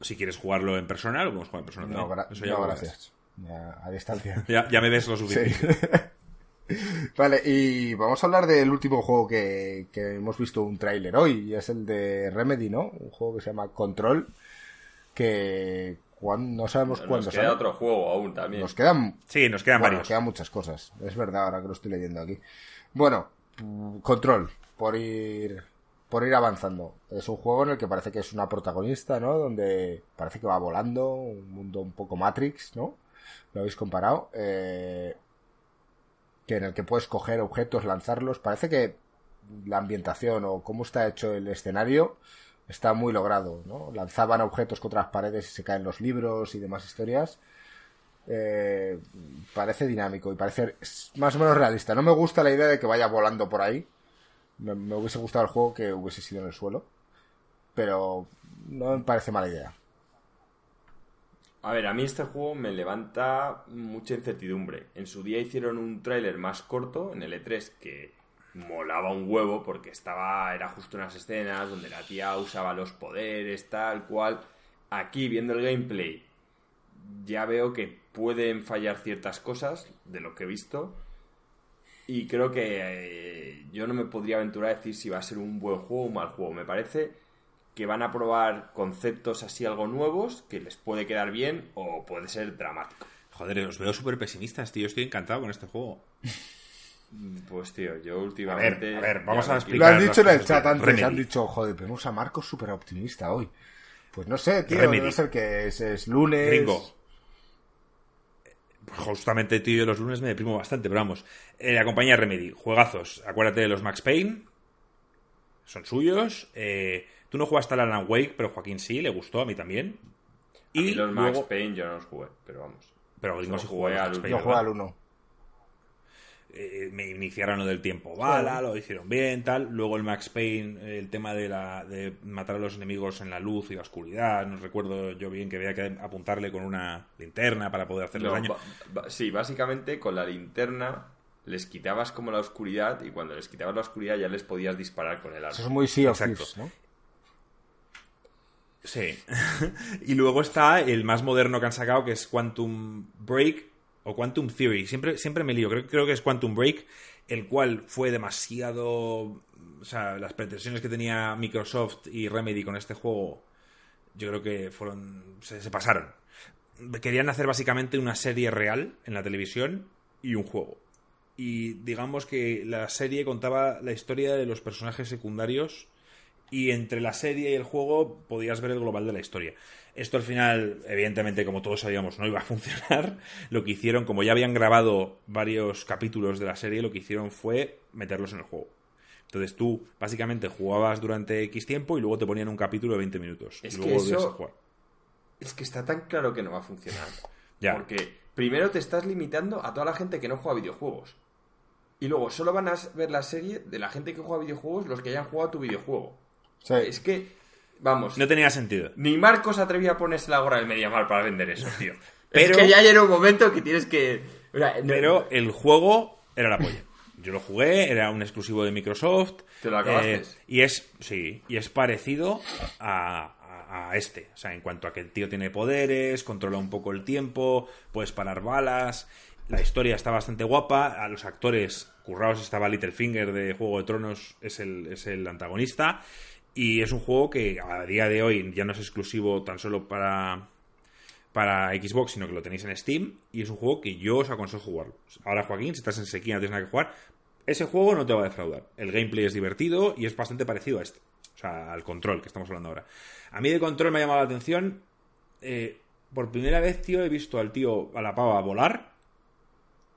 Speaker 3: Si quieres jugarlo en persona, lo podemos jugar en persona.
Speaker 1: No,
Speaker 3: también.
Speaker 1: gra-
Speaker 3: Eso ya
Speaker 1: no, gracias. Ya, a distancia.
Speaker 3: Ya, ya me ves lo
Speaker 1: Sí.
Speaker 3: suficiente.
Speaker 1: vale, y vamos a hablar del último juego que, que hemos visto un tráiler hoy, y es el de Remedy, ¿no? Un juego que se llama Control, que no sabemos
Speaker 2: Nos
Speaker 1: cuándo
Speaker 2: queda
Speaker 1: sale.
Speaker 2: otro juego aún también.
Speaker 1: Nos quedan
Speaker 3: Sí, nos quedan
Speaker 1: Bueno,
Speaker 3: varios.
Speaker 1: quedan muchas cosas. Es verdad, ahora que lo estoy leyendo aquí. Bueno, mm, control, por ir por ir avanzando. Es un juego en el que parece que es una protagonista, ¿no? Donde parece que va volando, un mundo un poco Matrix, ¿no? Lo habéis comparado. Eh, que en el que puedes coger objetos, lanzarlos. Parece que la ambientación o cómo está hecho el escenario está muy logrado, ¿no? Lanzaban objetos contra las paredes y se caen los libros y demás historias. Eh, parece dinámico y parece más o menos realista. No me gusta la idea de que vaya volando por ahí. Me, hubiese gustado el juego que hubiese sido en el suelo. Pero no me parece mala idea.
Speaker 2: A ver, a mí este juego me levanta mucha incertidumbre. En su día hicieron un tráiler más corto en el E3 que molaba un huevo porque estaba era justo unas escenas donde la tía usaba los poderes tal cual. Aquí viendo el gameplay ya veo que pueden fallar ciertas cosas de lo que he visto y creo que eh, yo no me podría aventurar a decir si va a ser un buen juego o un mal juego. Me parece que van a probar conceptos así algo nuevos, que les puede quedar bien o puede ser dramático.
Speaker 3: Joder, os veo súper pesimistas, tío. Estoy encantado con este juego.
Speaker 2: Pues tío, yo últimamente...
Speaker 3: A ver, a ver, vamos a explicar.
Speaker 1: Lo han dicho en el chat antes.
Speaker 3: Remedy.
Speaker 1: Han dicho, joder, vemos a Marcos súper optimista hoy. Pues no sé, tío.
Speaker 3: Remedy.
Speaker 1: Debe ser que es, es lunes.
Speaker 3: Gringo. Pues Justamente, tío, yo los lunes me deprimo bastante, pero vamos. Eh, la compañía Remedy, juegazos. Acuérdate de los Max Payne. Son suyos. Eh, tú no jugaste al Alan Wake, pero Joaquín sí, le gustó, a mí también.
Speaker 2: Y los Max
Speaker 3: luego-
Speaker 2: Payne yo no los jugué, pero vamos.
Speaker 3: Pero Gringo sí
Speaker 2: jugué
Speaker 3: jugó a los
Speaker 2: al
Speaker 3: Max. Payne,
Speaker 1: Yo juego al 1.
Speaker 3: Eh, me iniciaron lo del tiempo bala, lo hicieron bien, tal. Luego el Max Payne, el tema de, la, de matar a los enemigos en la luz y la oscuridad. No recuerdo yo bien que había que apuntarle con una linterna para poder hacerle
Speaker 2: No,
Speaker 3: daño.
Speaker 2: sí, básicamente con la linterna les quitabas como la oscuridad y cuando les quitabas la oscuridad ya les podías disparar con el arma.
Speaker 1: Eso es muy of
Speaker 3: Exacto.
Speaker 1: ¿no?
Speaker 3: Sí. y luego está el más moderno que han sacado, que es Quantum Break o Quantum Theory. Siempre, siempre me lío. Creo, creo que es Quantum Break, el cual fue demasiado. O sea, las pretensiones que tenía Microsoft y Remedy con este juego, yo creo que fueron. se, se pasaron. Querían hacer básicamente una serie real en la televisión y un juego. Y digamos que la serie contaba la historia de los personajes secundarios y entre la serie y el juego podías ver el global de la historia. Esto al final, evidentemente, como todos sabíamos, no iba a funcionar. Lo que hicieron, como ya habían grabado varios capítulos de la serie, lo que hicieron fue meterlos en el juego. Entonces tú, básicamente, jugabas durante X tiempo y luego te ponían un capítulo de 20 minutos.
Speaker 2: Es
Speaker 3: y
Speaker 2: que
Speaker 3: luego
Speaker 2: eso-
Speaker 3: a jugar.
Speaker 2: Es que está tan claro que no va a funcionar.
Speaker 3: Ya.
Speaker 2: Porque primero te estás limitando a toda la gente que no juega videojuegos. Y luego solo van a ver la serie de la gente que juega videojuegos los que hayan jugado tu videojuego.
Speaker 1: Sí.
Speaker 2: Es que, vamos,
Speaker 3: No tenía sentido.
Speaker 2: ni Marcos se atrevía a ponerse la gorra del Mediamar para vender eso, tío.
Speaker 3: Pero-
Speaker 2: es que ya llega un momento que tienes que... o sea, no-
Speaker 3: Pero el juego era la polla. Yo lo jugué, era un exclusivo de Microsoft.
Speaker 2: ¿Te lo acabaste?
Speaker 3: eh, y es, sí, y es parecido a, a- a este. O sea, en cuanto a que el tío tiene poderes, controla un poco el tiempo, puedes parar balas. La historia está bastante guapa. A los actores currados estaba Littlefinger de Juego de Tronos, es el, es el antagonista. Y es un juego que a día de hoy ya no es exclusivo tan solo para, para Xbox, sino que lo tenéis en Steam. Y es un juego que yo os aconsejo jugarlo. Ahora, Joaquín, si estás en sequía no tienes nada que jugar, ese juego no te va a defraudar. El gameplay es divertido y es bastante parecido a este. O sea, al control que estamos hablando ahora. A mí de control me ha llamado la atención. eh, por primera vez, tío, he visto al tío, a la pava, volar.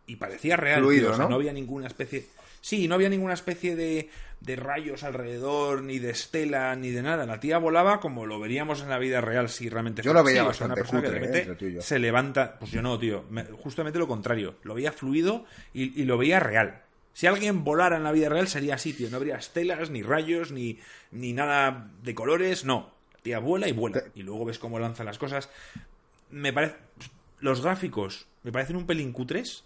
Speaker 3: Y parecía real,
Speaker 1: Fluido,
Speaker 3: tío. O sea,
Speaker 1: ¿no?
Speaker 3: no había ninguna especie. Sí, no había ninguna especie de, de rayos alrededor, ni de estela, ni de nada. La tía volaba como lo veríamos en la vida real si realmente
Speaker 1: Yo lo veía
Speaker 3: así. O sea, una persona que de
Speaker 1: ¿eh?
Speaker 3: se levanta. Pues yo no, tío. Me- justamente lo contrario. Lo veía fluido y, y lo veía real. Si alguien volara en la vida real sería así, tío. No habría estelas, ni rayos, ni, ni nada de colores. No. La tía vuela y vuela. Y luego ves cómo lanza las cosas. Me parece. Los gráficos me parecen un pelín cutres.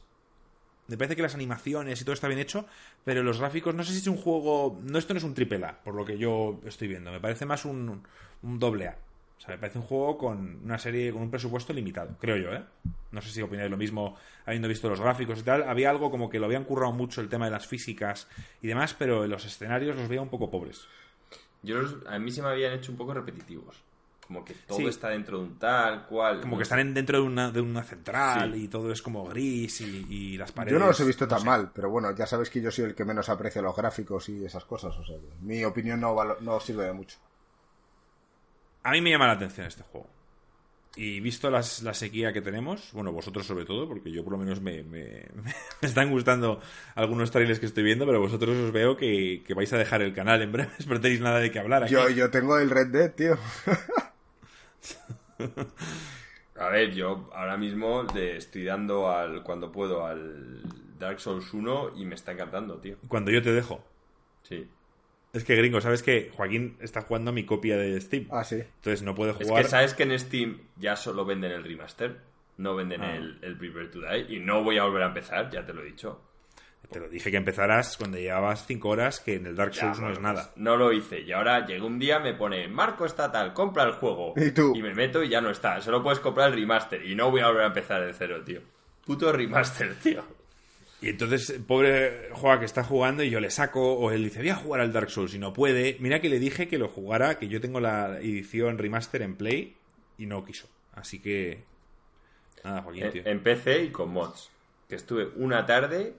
Speaker 3: Me parece que las animaciones y todo está bien hecho, pero los gráficos, no sé si es un juego. No, esto no es un triple A, por lo que yo estoy viendo. Me parece más un, doble A. O sea, me parece un juego con una serie, con un presupuesto limitado, creo yo, ¿eh? No sé si opináis lo mismo habiendo visto los gráficos y tal. Había algo como que lo habían currado mucho el tema de las físicas y demás, pero los escenarios los veía un poco pobres.
Speaker 2: Yo a mí se me habían hecho un poco repetitivos. Como que todo
Speaker 3: Sí.
Speaker 2: está dentro de un tal, cual.
Speaker 3: Como que están en- dentro de una, de una central
Speaker 2: Sí.
Speaker 3: y todo es como gris y, y las paredes.
Speaker 1: Yo no los he visto tan
Speaker 3: sé.
Speaker 1: mal, pero bueno, ya sabes que yo soy el que menos aprecia los gráficos y esas cosas, o sea, mi opinión no, no sirve de mucho.
Speaker 3: A mí me llama la atención este juego. Y visto las- la sequía que tenemos, bueno, vosotros sobre todo, porque yo por lo menos me, me- me están gustando algunos trailers que estoy viendo, pero vosotros os veo que, que vais a dejar el canal en breve, pero tenéis nada de qué hablar aquí.
Speaker 1: Yo, yo tengo el Red Dead, tío.
Speaker 2: A ver, yo ahora mismo le estoy dando al cuando puedo al Dark Souls 1 y me está encantando, tío.
Speaker 3: Cuando yo te dejo.
Speaker 2: Sí.
Speaker 3: Es que, gringo, ¿sabes que Joaquín está jugando a mi copia de Steam?
Speaker 1: Ah, sí.
Speaker 3: Entonces no puede
Speaker 2: Es
Speaker 3: jugar.
Speaker 2: que sabes que en Steam ya solo venden el remaster, no venden
Speaker 3: Ah.
Speaker 2: el, el Prepare to Die y no voy a volver a empezar, ya te lo he dicho.
Speaker 3: Te lo dije que empezaras cuando llevabas 5 horas, que en el Dark
Speaker 2: Ya,
Speaker 3: Souls no es nada.
Speaker 2: pues no lo hice y ahora llega un día me pone Marco está tal, compra el juego
Speaker 1: ¿Y tú?
Speaker 2: me meto y ya no está, solo puedes comprar el remaster y no voy a volver a empezar de cero, tío. Puto remaster, tío.
Speaker 3: Y entonces, pobre Juan que está jugando y yo le saco, o él dice, voy a jugar al Dark Souls y no puede. Mira que le dije que lo jugara, que yo tengo la edición remaster en Play y no quiso. Así que... Nada, Joaquín,
Speaker 2: En,
Speaker 3: tío.
Speaker 2: en PC y con mods. Que estuve una tarde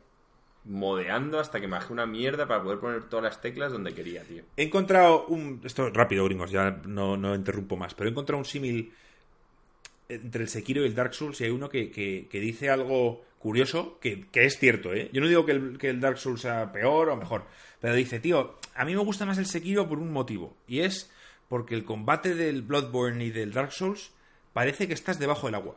Speaker 2: modeando hasta que me bajé una mierda para poder poner todas las teclas donde quería, tío.
Speaker 3: He encontrado un... Esto rápido, gringos, ya no, no interrumpo más, pero he encontrado un símil entre el Sekiro y el Dark Souls y hay uno que, que- que dice algo curioso, que, que es cierto, ¿eh? Yo no digo que el, que el Dark Souls sea peor o mejor, pero dice, tío, a mí me gusta más el Sekiro por un motivo, y es porque el combate del Bloodborne y del Dark Souls parece que estás debajo del agua.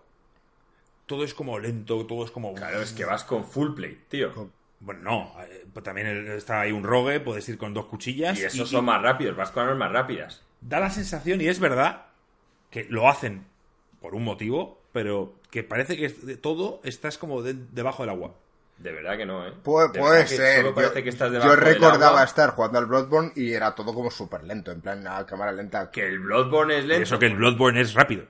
Speaker 3: Todo es como lento, todo es como...
Speaker 2: Claro, es que vas con full play, tío.
Speaker 3: Bueno, no, eh, pues también está ahí un rogue, puedes ir con dos cuchillas.
Speaker 2: Y esos son más rápidos, vas con armas más rápidas.
Speaker 3: da la sensación, y es verdad, que lo hacen por un motivo, pero que parece que de- todo estás como de- debajo del agua.
Speaker 2: De verdad que no, ¿eh?
Speaker 1: Puede,
Speaker 2: De
Speaker 1: puede
Speaker 2: verdad que
Speaker 1: ser.
Speaker 2: solo
Speaker 1: Yo,
Speaker 2: parece que estás
Speaker 1: yo
Speaker 2: debajo del
Speaker 1: recordaba estar jugando al Bloodborne y era todo como súper lento, en plan a cámara lenta.
Speaker 2: Que el Bloodborne es
Speaker 3: Y
Speaker 2: lento.
Speaker 3: eso que el Bloodborne es rápido.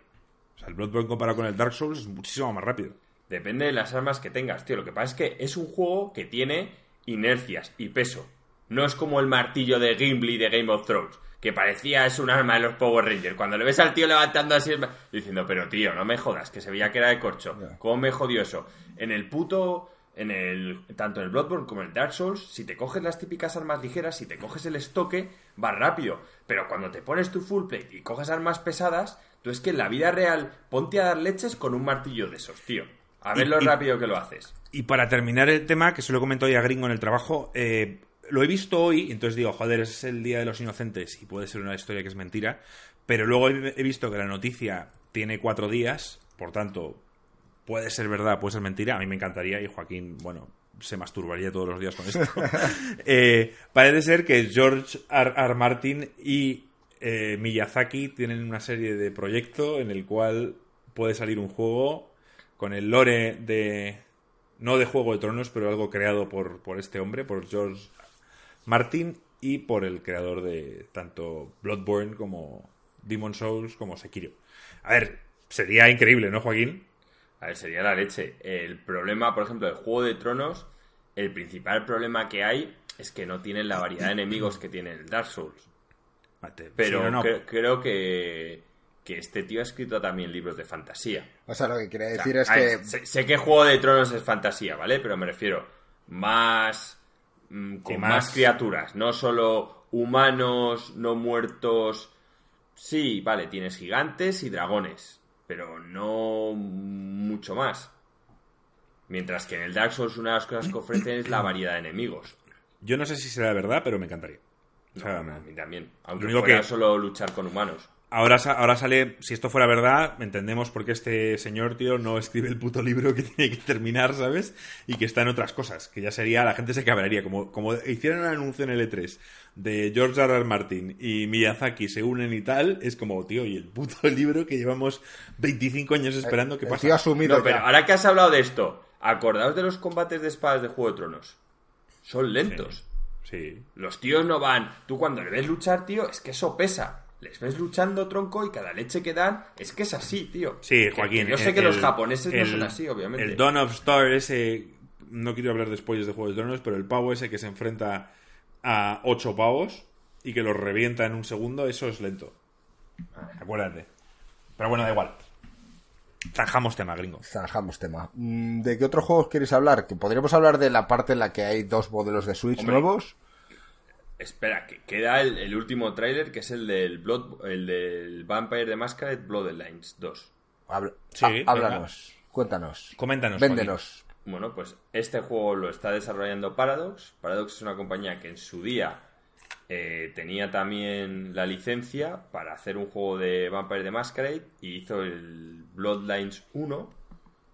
Speaker 3: O sea, el Bloodborne comparado con el Dark Souls es muchísimo más rápido.
Speaker 2: Depende de las armas que tengas, tío. Lo que pasa es que es un juego que tiene inercias y peso. No es como el martillo de Gimli de Game of Thrones, que parecía es un arma de los Power Rangers. Cuando le ves al tío levantando así, el diciendo, pero tío, no me jodas, que se veía que era de corcho. ¿Cómo me jodió eso? En el puto... En el, tanto en el Bloodborne como en el Dark Souls, si te coges las típicas armas ligeras, si te coges el estoque, vas rápido. Pero cuando te pones tu full plate y coges armas pesadas, tú es que en la vida real ponte a dar leches con un martillo de esos, tío. A ver
Speaker 3: Y-
Speaker 2: lo
Speaker 3: y-
Speaker 2: rápido que lo haces.
Speaker 3: Y para terminar el tema, que se lo comento hoy a Gringo en el trabajo, eh, lo he visto hoy, entonces digo, joder, es el Día de los Inocentes y puede ser una historia que es mentira, pero luego he he visto que la noticia tiene cuatro días, por tanto, puede ser verdad, puede ser mentira, a mí me encantaría y Joaquín, bueno, se masturbaría todos los días con esto. Eh, parece ser que George R. R. Martin y eh, Miyazaki tienen una serie de proyecto en el cual puede salir un juego con el lore de no de Juego de Tronos, pero algo creado por, por este hombre, por George Martin y por el creador de tanto Bloodborne como Demon Souls como Sekiro. A ver, sería increíble, ¿no, Joaquín?
Speaker 2: A ver, sería la leche. El problema, por ejemplo, del Juego de Tronos, el principal problema que hay es que no tienen la variedad de enemigos que tiene el Dark Souls.
Speaker 3: Mate,
Speaker 2: Pero
Speaker 3: sí no.
Speaker 2: cre- creo que, que este tío ha escrito también libros de fantasía.
Speaker 1: O sea, lo que quiere
Speaker 2: O sea,
Speaker 1: decir es que.
Speaker 2: sé, sé que Juego de Tronos es fantasía, ¿vale? Pero me refiero más mm, con más...
Speaker 3: más-
Speaker 2: criaturas, no solo humanos, no muertos. Sí, vale, tienes gigantes y dragones, pero no mucho más. Mientras que en el Dark Souls una de las cosas que ofrecen es la variedad de enemigos.
Speaker 3: Yo no sé si será verdad, pero me encantaría. O sea,
Speaker 2: No, a mí también. Aunque
Speaker 3: lo único
Speaker 2: fuera
Speaker 3: que-
Speaker 2: solo luchar con humanos.
Speaker 3: Ahora, ahora sale, si esto fuera verdad, entendemos por qué este señor, tío, no escribe el puto libro que tiene que terminar, ¿sabes? Y que está en otras cosas, que ya sería, la gente se cabrearía. Como, como hicieron un anuncio en el E3 de George R. R. Martin y Miyazaki se unen y tal, es como, tío, y el puto libro que llevamos 25 años esperando que
Speaker 1: tío asumido
Speaker 2: No, pero ahora que has hablado de esto, acordaos de los combates de espadas de Juego de Tronos. Son lentos.
Speaker 3: Sí.
Speaker 2: Los tíos no van. Tú cuando le ves luchar, tío, es que eso pesa. Les ves luchando, tronco, y cada leche que dan es que es así, tío.
Speaker 3: Sí, Joaquín.
Speaker 2: que yo sé
Speaker 3: el-
Speaker 2: que los
Speaker 3: el-
Speaker 2: japoneses no son así, obviamente.
Speaker 3: El Dawn of Star, ese. No quiero hablar de spoilers de Juegos de Tronos, pero el pavo ese que se enfrenta a ocho pavos y que los revienta en un segundo, eso es lento. Acuérdate. Pero bueno, da igual. Zanjamos tema, gringo.
Speaker 1: Zanjamos tema. Mm, ¿De qué otros juegos queréis hablar? Que podríamos hablar de la parte en la que hay dos modelos de Switch
Speaker 2: Hombre.
Speaker 1: nuevos.
Speaker 2: Espera, que queda el, el último tráiler, que es el del Blood, el del Vampire de Masquerade Bloodlines 2.
Speaker 1: Habla-
Speaker 3: Sí, venga.
Speaker 1: háblanos, cuéntanos.
Speaker 3: Coméntanos,
Speaker 1: Véndenos.
Speaker 2: Bueno, pues este juego lo está desarrollando Paradox. Paradox es una compañía que en su día eh, tenía también la licencia para hacer un juego de Vampire the Masquerade y hizo el Bloodlines 1.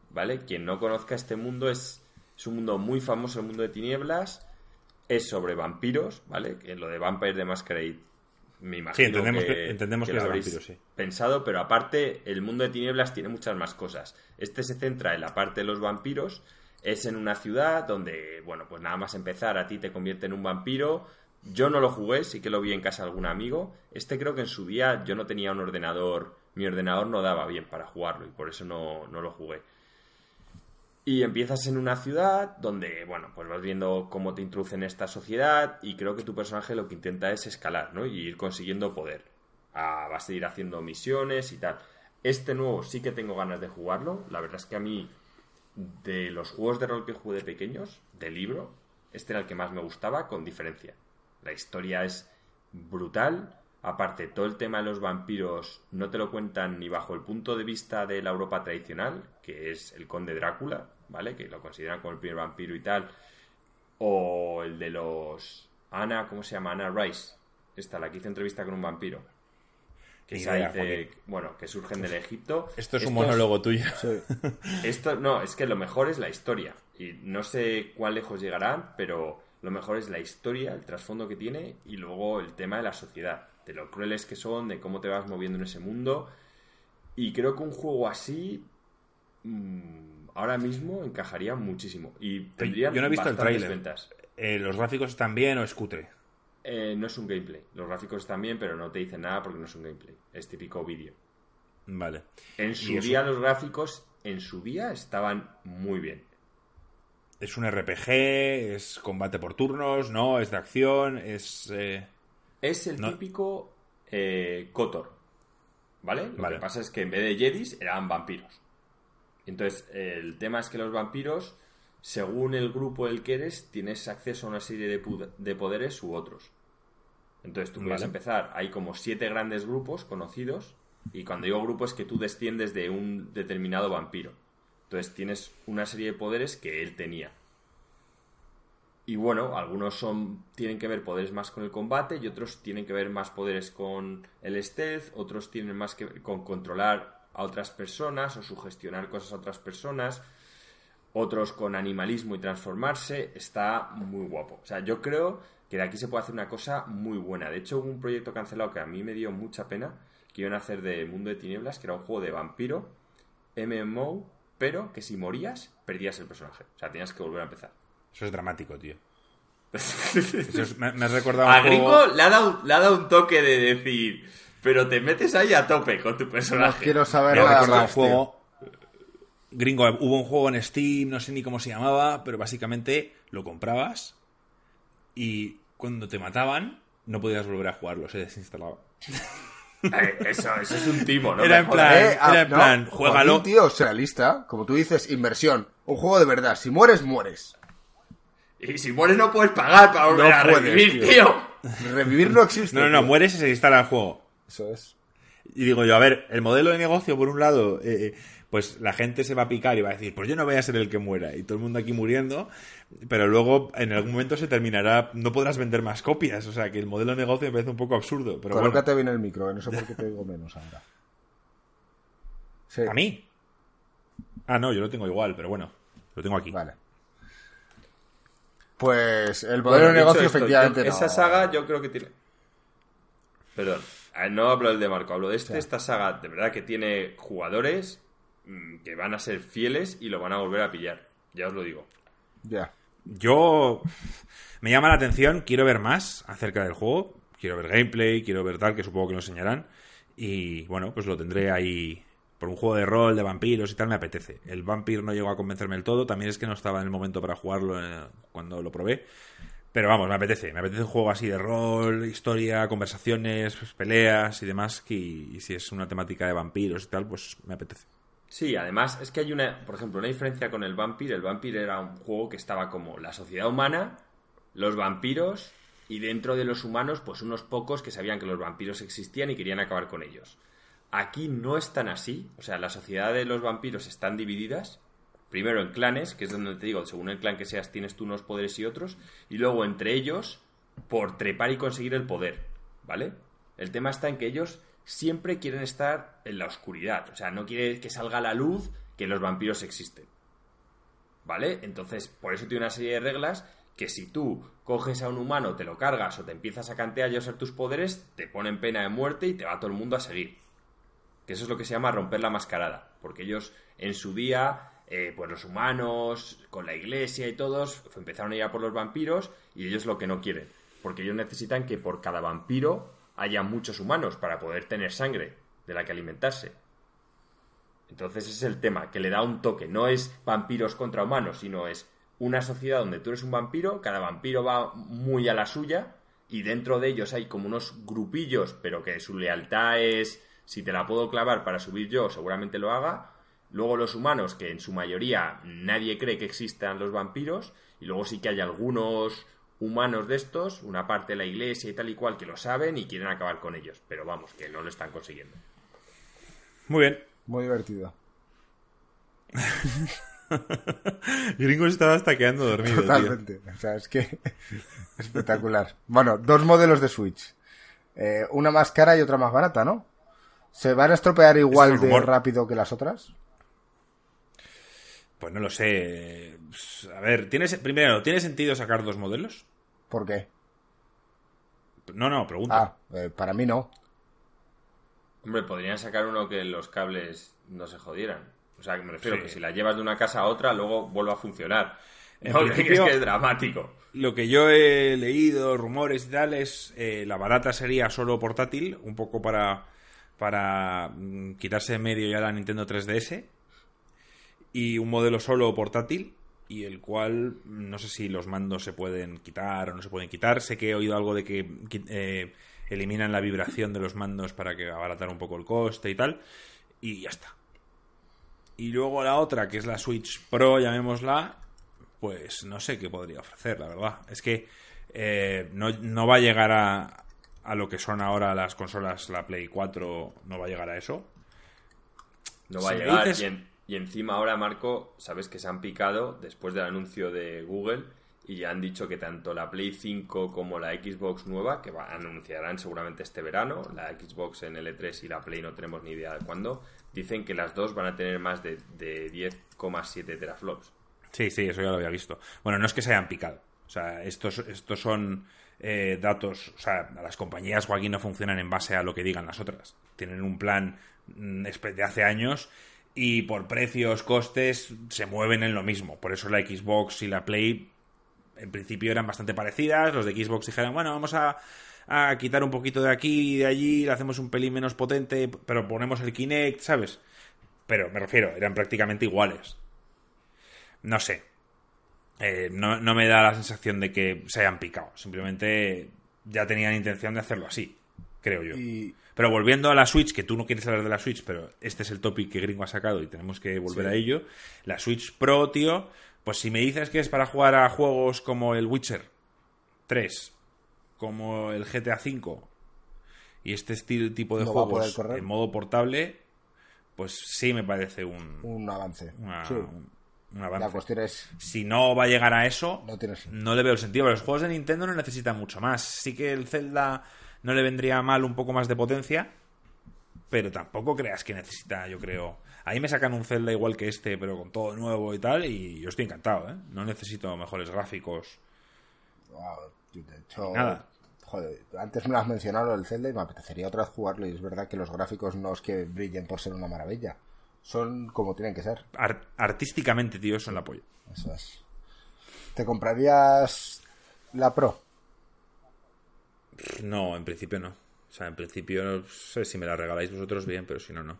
Speaker 2: ¿Vale? Quien no conozca este mundo es, es un mundo muy famoso, el mundo de tinieblas. Es sobre vampiros, ¿vale? Que lo de Vampire the Masquerade me imagino
Speaker 3: entendemos
Speaker 2: que,
Speaker 3: que- entendemos que es de
Speaker 2: habréis
Speaker 3: sí.
Speaker 2: pensado, pero aparte el mundo de tinieblas tiene muchas más cosas. Este se centra en la parte de los vampiros, es en una ciudad donde, bueno, pues nada más empezar a ti te convierte en un vampiro. Yo no lo jugué, sí que lo vi en casa de algún amigo. Este creo que en su día yo no tenía un ordenador, mi ordenador no daba bien para jugarlo y por eso no, no lo jugué. Y empiezas en una ciudad donde, bueno, pues vas viendo cómo te introducen en esta sociedad y creo que tu personaje lo que intenta es escalar, ¿no? Y ir consiguiendo poder. A base de ir haciendo misiones y tal. Este nuevo sí que tengo ganas de jugarlo. La verdad es que a mí, de los juegos de rol que jugué de pequeños, de libro, este era el que más me gustaba, con diferencia. La historia es brutal. Aparte, todo el tema de los vampiros no te lo cuentan ni bajo el punto de vista de la Europa tradicional, que es el conde Drácula, ¿vale? Que lo consideran como el primer vampiro y tal. O el de los... Ana, ¿cómo se llama? Ana Rice. Esta, la que hizo entrevista con un vampiro. Que dice, bueno, que surgen del Egipto.
Speaker 3: Esto es un monólogo tuyo.
Speaker 2: esto no, es que lo mejor es la historia. Y no sé cuán lejos llegarán, pero lo mejor es la historia, el trasfondo que tiene y luego el tema de la sociedad, de lo crueles que son, de cómo te vas moviendo en ese mundo. Y creo que un juego así mm, ahora mismo encajaría muchísimo. Y tendría
Speaker 3: yo no he visto el
Speaker 2: ventas.
Speaker 3: Eh, ¿Los gráficos están bien o es cutre?
Speaker 2: Eh, no es un gameplay. Los gráficos están bien, pero no te dicen nada porque no es un gameplay. Es típico vídeo.
Speaker 3: Vale.
Speaker 2: En su día los gráficos, en su día estaban muy bien.
Speaker 3: ¿Es un RPG? ¿Es combate por turnos? ¿No? ¿Es de acción? ¿Es...? eh,
Speaker 2: Es el
Speaker 3: No.
Speaker 2: típico eh, Kotor. ¿Vale? Lo
Speaker 3: Vale.
Speaker 2: que pasa es que en vez de Jedis eran vampiros. Entonces, el tema es que los vampiros, según el grupo del que eres, tienes acceso a una serie de poderes u otros. Entonces, tú puedes
Speaker 3: Vale.
Speaker 2: empezar. Hay como siete grandes grupos conocidos. Y cuando digo grupo es que tú desciendes de un determinado vampiro. Entonces, tienes una serie de poderes que él tenía. Y bueno, algunos son tienen que ver poderes más con el combate y otros tienen que ver más poderes con el stealth, otros tienen más que ver con controlar a otras personas o sugestionar cosas a otras personas, otros con animalismo y transformarse. Está muy guapo. O sea, yo creo que de aquí se puede hacer una cosa muy buena. De hecho, hubo un proyecto cancelado que a mí me dio mucha pena, que iban a hacer de Mundo de Tinieblas, que era un juego de vampiro, MMO, pero que si morías, perdías el personaje. O sea, tenías que volver a empezar.
Speaker 3: Eso es dramático, tío. Eso es- me, me has recordado
Speaker 2: A
Speaker 3: un juego-
Speaker 2: Gringo le ha, dado, le ha dado un toque de decir, pero te metes ahí a tope con tu
Speaker 1: No
Speaker 2: personaje.
Speaker 1: quiero saber
Speaker 3: Me ha un
Speaker 1: más, tío.
Speaker 3: juego... Gringo, hubo un juego en Steam, no sé ni cómo se llamaba, pero básicamente lo comprabas y cuando te mataban no podías volver a jugarlo, se desinstalaba.
Speaker 2: Eh, eso, eso es un timo, ¿no?
Speaker 3: Era en plan-
Speaker 1: Eh, ah,
Speaker 3: era en
Speaker 1: no,
Speaker 3: plan, juégalo.
Speaker 1: tío, sea lista. Como tú dices, inversión. Un juego de verdad. Si mueres, mueres.
Speaker 2: Y si mueres no puedes pagar para volver
Speaker 1: No
Speaker 2: a
Speaker 1: puedes,
Speaker 2: revivir,
Speaker 1: tío.
Speaker 2: tío.
Speaker 1: Revivir no existe.
Speaker 3: No, no, no,
Speaker 1: tío.
Speaker 3: mueres y se instala el juego.
Speaker 1: Eso es.
Speaker 3: Y digo yo, a ver, el modelo de negocio, por un lado, eh, eh, pues la gente se va a picar y va a decir, pues yo no voy a ser el que muera, y todo el mundo aquí muriendo, pero luego en algún momento se terminará, no podrás vender más copias, o sea que el modelo de negocio me parece un poco absurdo, pero bueno,
Speaker 1: Colócate bien el micro, eh, no sé por qué te digo menos ahora. Sí.
Speaker 3: ¿a mí? Ah, no, yo lo tengo igual, pero bueno, lo tengo aquí.
Speaker 1: Vale. Pues el
Speaker 2: Bueno,
Speaker 1: modelo de negocio,
Speaker 2: esto,
Speaker 1: efectivamente,
Speaker 2: yo-
Speaker 1: no.
Speaker 2: Esa saga yo creo que tiene... Perdón, no hablo del de Marco, hablo de este. Esta saga de verdad que tiene jugadores mm, que van a ser fieles y lo van a volver a pillar. Ya os lo digo.
Speaker 1: Ya.
Speaker 3: Yo me llama la atención, quiero ver más acerca del juego. quiero ver gameplay, quiero ver tal, que supongo que lo enseñarán. Y bueno, pues lo tendré ahí por un juego de rol, de vampiros y tal, me apetece. El Vampir no llegó a convencerme del todo, también es que no estaba en el momento para jugarlo eh, cuando lo probé. Pero vamos, me apetece, me apetece un juego así de rol, historia, conversaciones, pues, peleas y demás, que, y si es una temática de vampiros y tal, pues me apetece.
Speaker 2: Sí, además es que hay una, por ejemplo, una diferencia con el Vampir. El Vampir era un juego que estaba como la sociedad humana, los vampiros y dentro de los humanos, pues unos pocos que sabían que los vampiros existían y querían acabar con ellos. Aquí no es tan así, o sea, la sociedad de los vampiros están divididas. Primero en clanes, que es donde te digo, según el clan que seas, tienes tú unos poderes y otros, y luego entre ellos, por trepar y conseguir el poder, ¿vale? El tema está en que ellos siempre quieren estar en la oscuridad, o sea, no quiere que salga la luz que los vampiros existen. ¿Vale? Entonces, por eso tiene una serie de reglas que si tú coges a un humano, te lo cargas o te empiezas a cantear y a usar tus poderes, te ponen pena de muerte y te va todo el mundo a seguir. Que eso es lo que se llama romper la mascarada. Porque ellos en su día, eh, pues los humanos, con la iglesia y todos, empezaron a ir a por los vampiros y ellos lo que no quieren. Porque ellos necesitan que por cada vampiro haya muchos humanos para poder tener sangre de la que alimentarse. Entonces ese es el tema, que le da un toque. No es vampiros contra humanos, sino es una sociedad donde tú eres un vampiro, cada vampiro va muy a la suya y dentro de ellos hay como unos grupillos, pero que su lealtad es, si te la puedo clavar para subir yo, seguramente lo haga. Luego los humanos, que en su mayoría nadie cree que existan los vampiros, y luego sí que hay algunos humanos de estos, una parte de la iglesia y tal y cual, que lo saben y quieren acabar con ellos, pero vamos, que no lo están consiguiendo.
Speaker 3: Muy bien.
Speaker 1: Muy divertido.
Speaker 3: Gringo se estaba hasta quedando dormido.
Speaker 1: Totalmente. O sea, es que espectacular. Bueno, dos modelos de Switch. Eh, una más cara y otra más barata, ¿no? ¿Se van a estropear igual de rápido que las otras?
Speaker 3: Pues no lo sé. A ver, ¿tiene, primero, ¿tiene sentido sacar dos modelos?
Speaker 1: ¿Por qué?
Speaker 3: No, no, pregunta.
Speaker 1: Ah, eh, para mí no.
Speaker 2: Hombre, podrían sacar uno que los cables no se jodieran. O sea, que me refiero que si la llevas de una casa a otra, luego vuelve a funcionar. No, principio, que es dramático.
Speaker 3: Lo que yo he leído, rumores y tal, es eh, la barata sería solo portátil, un poco para, para mm, quitarse de medio ya la Nintendo 3DS, y un modelo solo portátil, y el cual no sé si los mandos se pueden quitar o no se pueden quitar. Sé que he oído algo de que eh, eliminan la vibración de los mandos para que abaratar un poco el coste y tal, y ya está. Y luego la otra, que es la Switch Pro, llamémosla, pues no sé qué podría ofrecer, la verdad. Es que eh, no, va a llegar a, a lo que son ahora las consolas, la Play 4, no va a llegar a eso.
Speaker 2: No va a llegar. Y, encima ahora, Marco, sabes que se han picado después del anuncio de Google y ya han dicho que tanto la Play 5 como la Xbox nueva, que anunciarán seguramente este verano, la Xbox en L3 y la Play no tenemos ni idea de cuándo, dicen que las dos van a tener más de, 10,7 teraflops.
Speaker 3: Sí, sí, eso ya lo había visto. Bueno, no es que se hayan picado. O sea, estos, estos son eh, datos. O sea, las compañías, Joaquín, no funcionan en base a lo que digan las otras. Tienen un plan mm, de hace años y por precios, costes, se mueven en lo mismo. Por eso la Xbox y la Play en principio eran bastante parecidas. Los de Xbox dijeron, bueno, vamos a a quitar un poquito de aquí y de allí, le hacemos un pelín menos potente, pero ponemos el Kinect, ¿sabes? Pero me refiero, eran prácticamente iguales. No sé. Eh, no, me da la sensación de que se hayan picado. Simplemente ya tenían intención de hacerlo así, creo yo. Pero volviendo a la Switch, que tú no quieres hablar de la Switch, pero este es el topic que Gringo ha sacado y tenemos que volver a ello. La Switch Pro, tío, pues si me dices que es para jugar a juegos como el Witcher 3, como el GTA V y este estilo tipo de juegos en modo portable, pues sí me parece un,
Speaker 1: un avance.
Speaker 3: un, avance.
Speaker 1: La cuestión es...
Speaker 3: Si no va a llegar a eso,
Speaker 1: no,
Speaker 3: no le veo el sentido. Pero los juegos de Nintendo no necesitan mucho más. Sí que el Zelda no le vendría mal un poco más de potencia, pero tampoco creas que necesita, yo creo... Ahí me sacan un Zelda igual que este, pero con todo nuevo y tal, y yo estoy encantado, ¿eh? No necesito mejores gráficos.
Speaker 1: De hecho, Nada. Joder, antes me lo has mencionado el Zelda y me apetecería otra vez jugarlo. Y es verdad que los gráficos no es que brillen por ser una maravilla. Son como tienen que ser.
Speaker 3: artísticamente, tío, son la polla.
Speaker 1: Eso es. ¿Te comprarías la Pro?
Speaker 3: No, en principio no. O sea, en principio, no sé si me la regaláis vosotros bien, pero si no, no.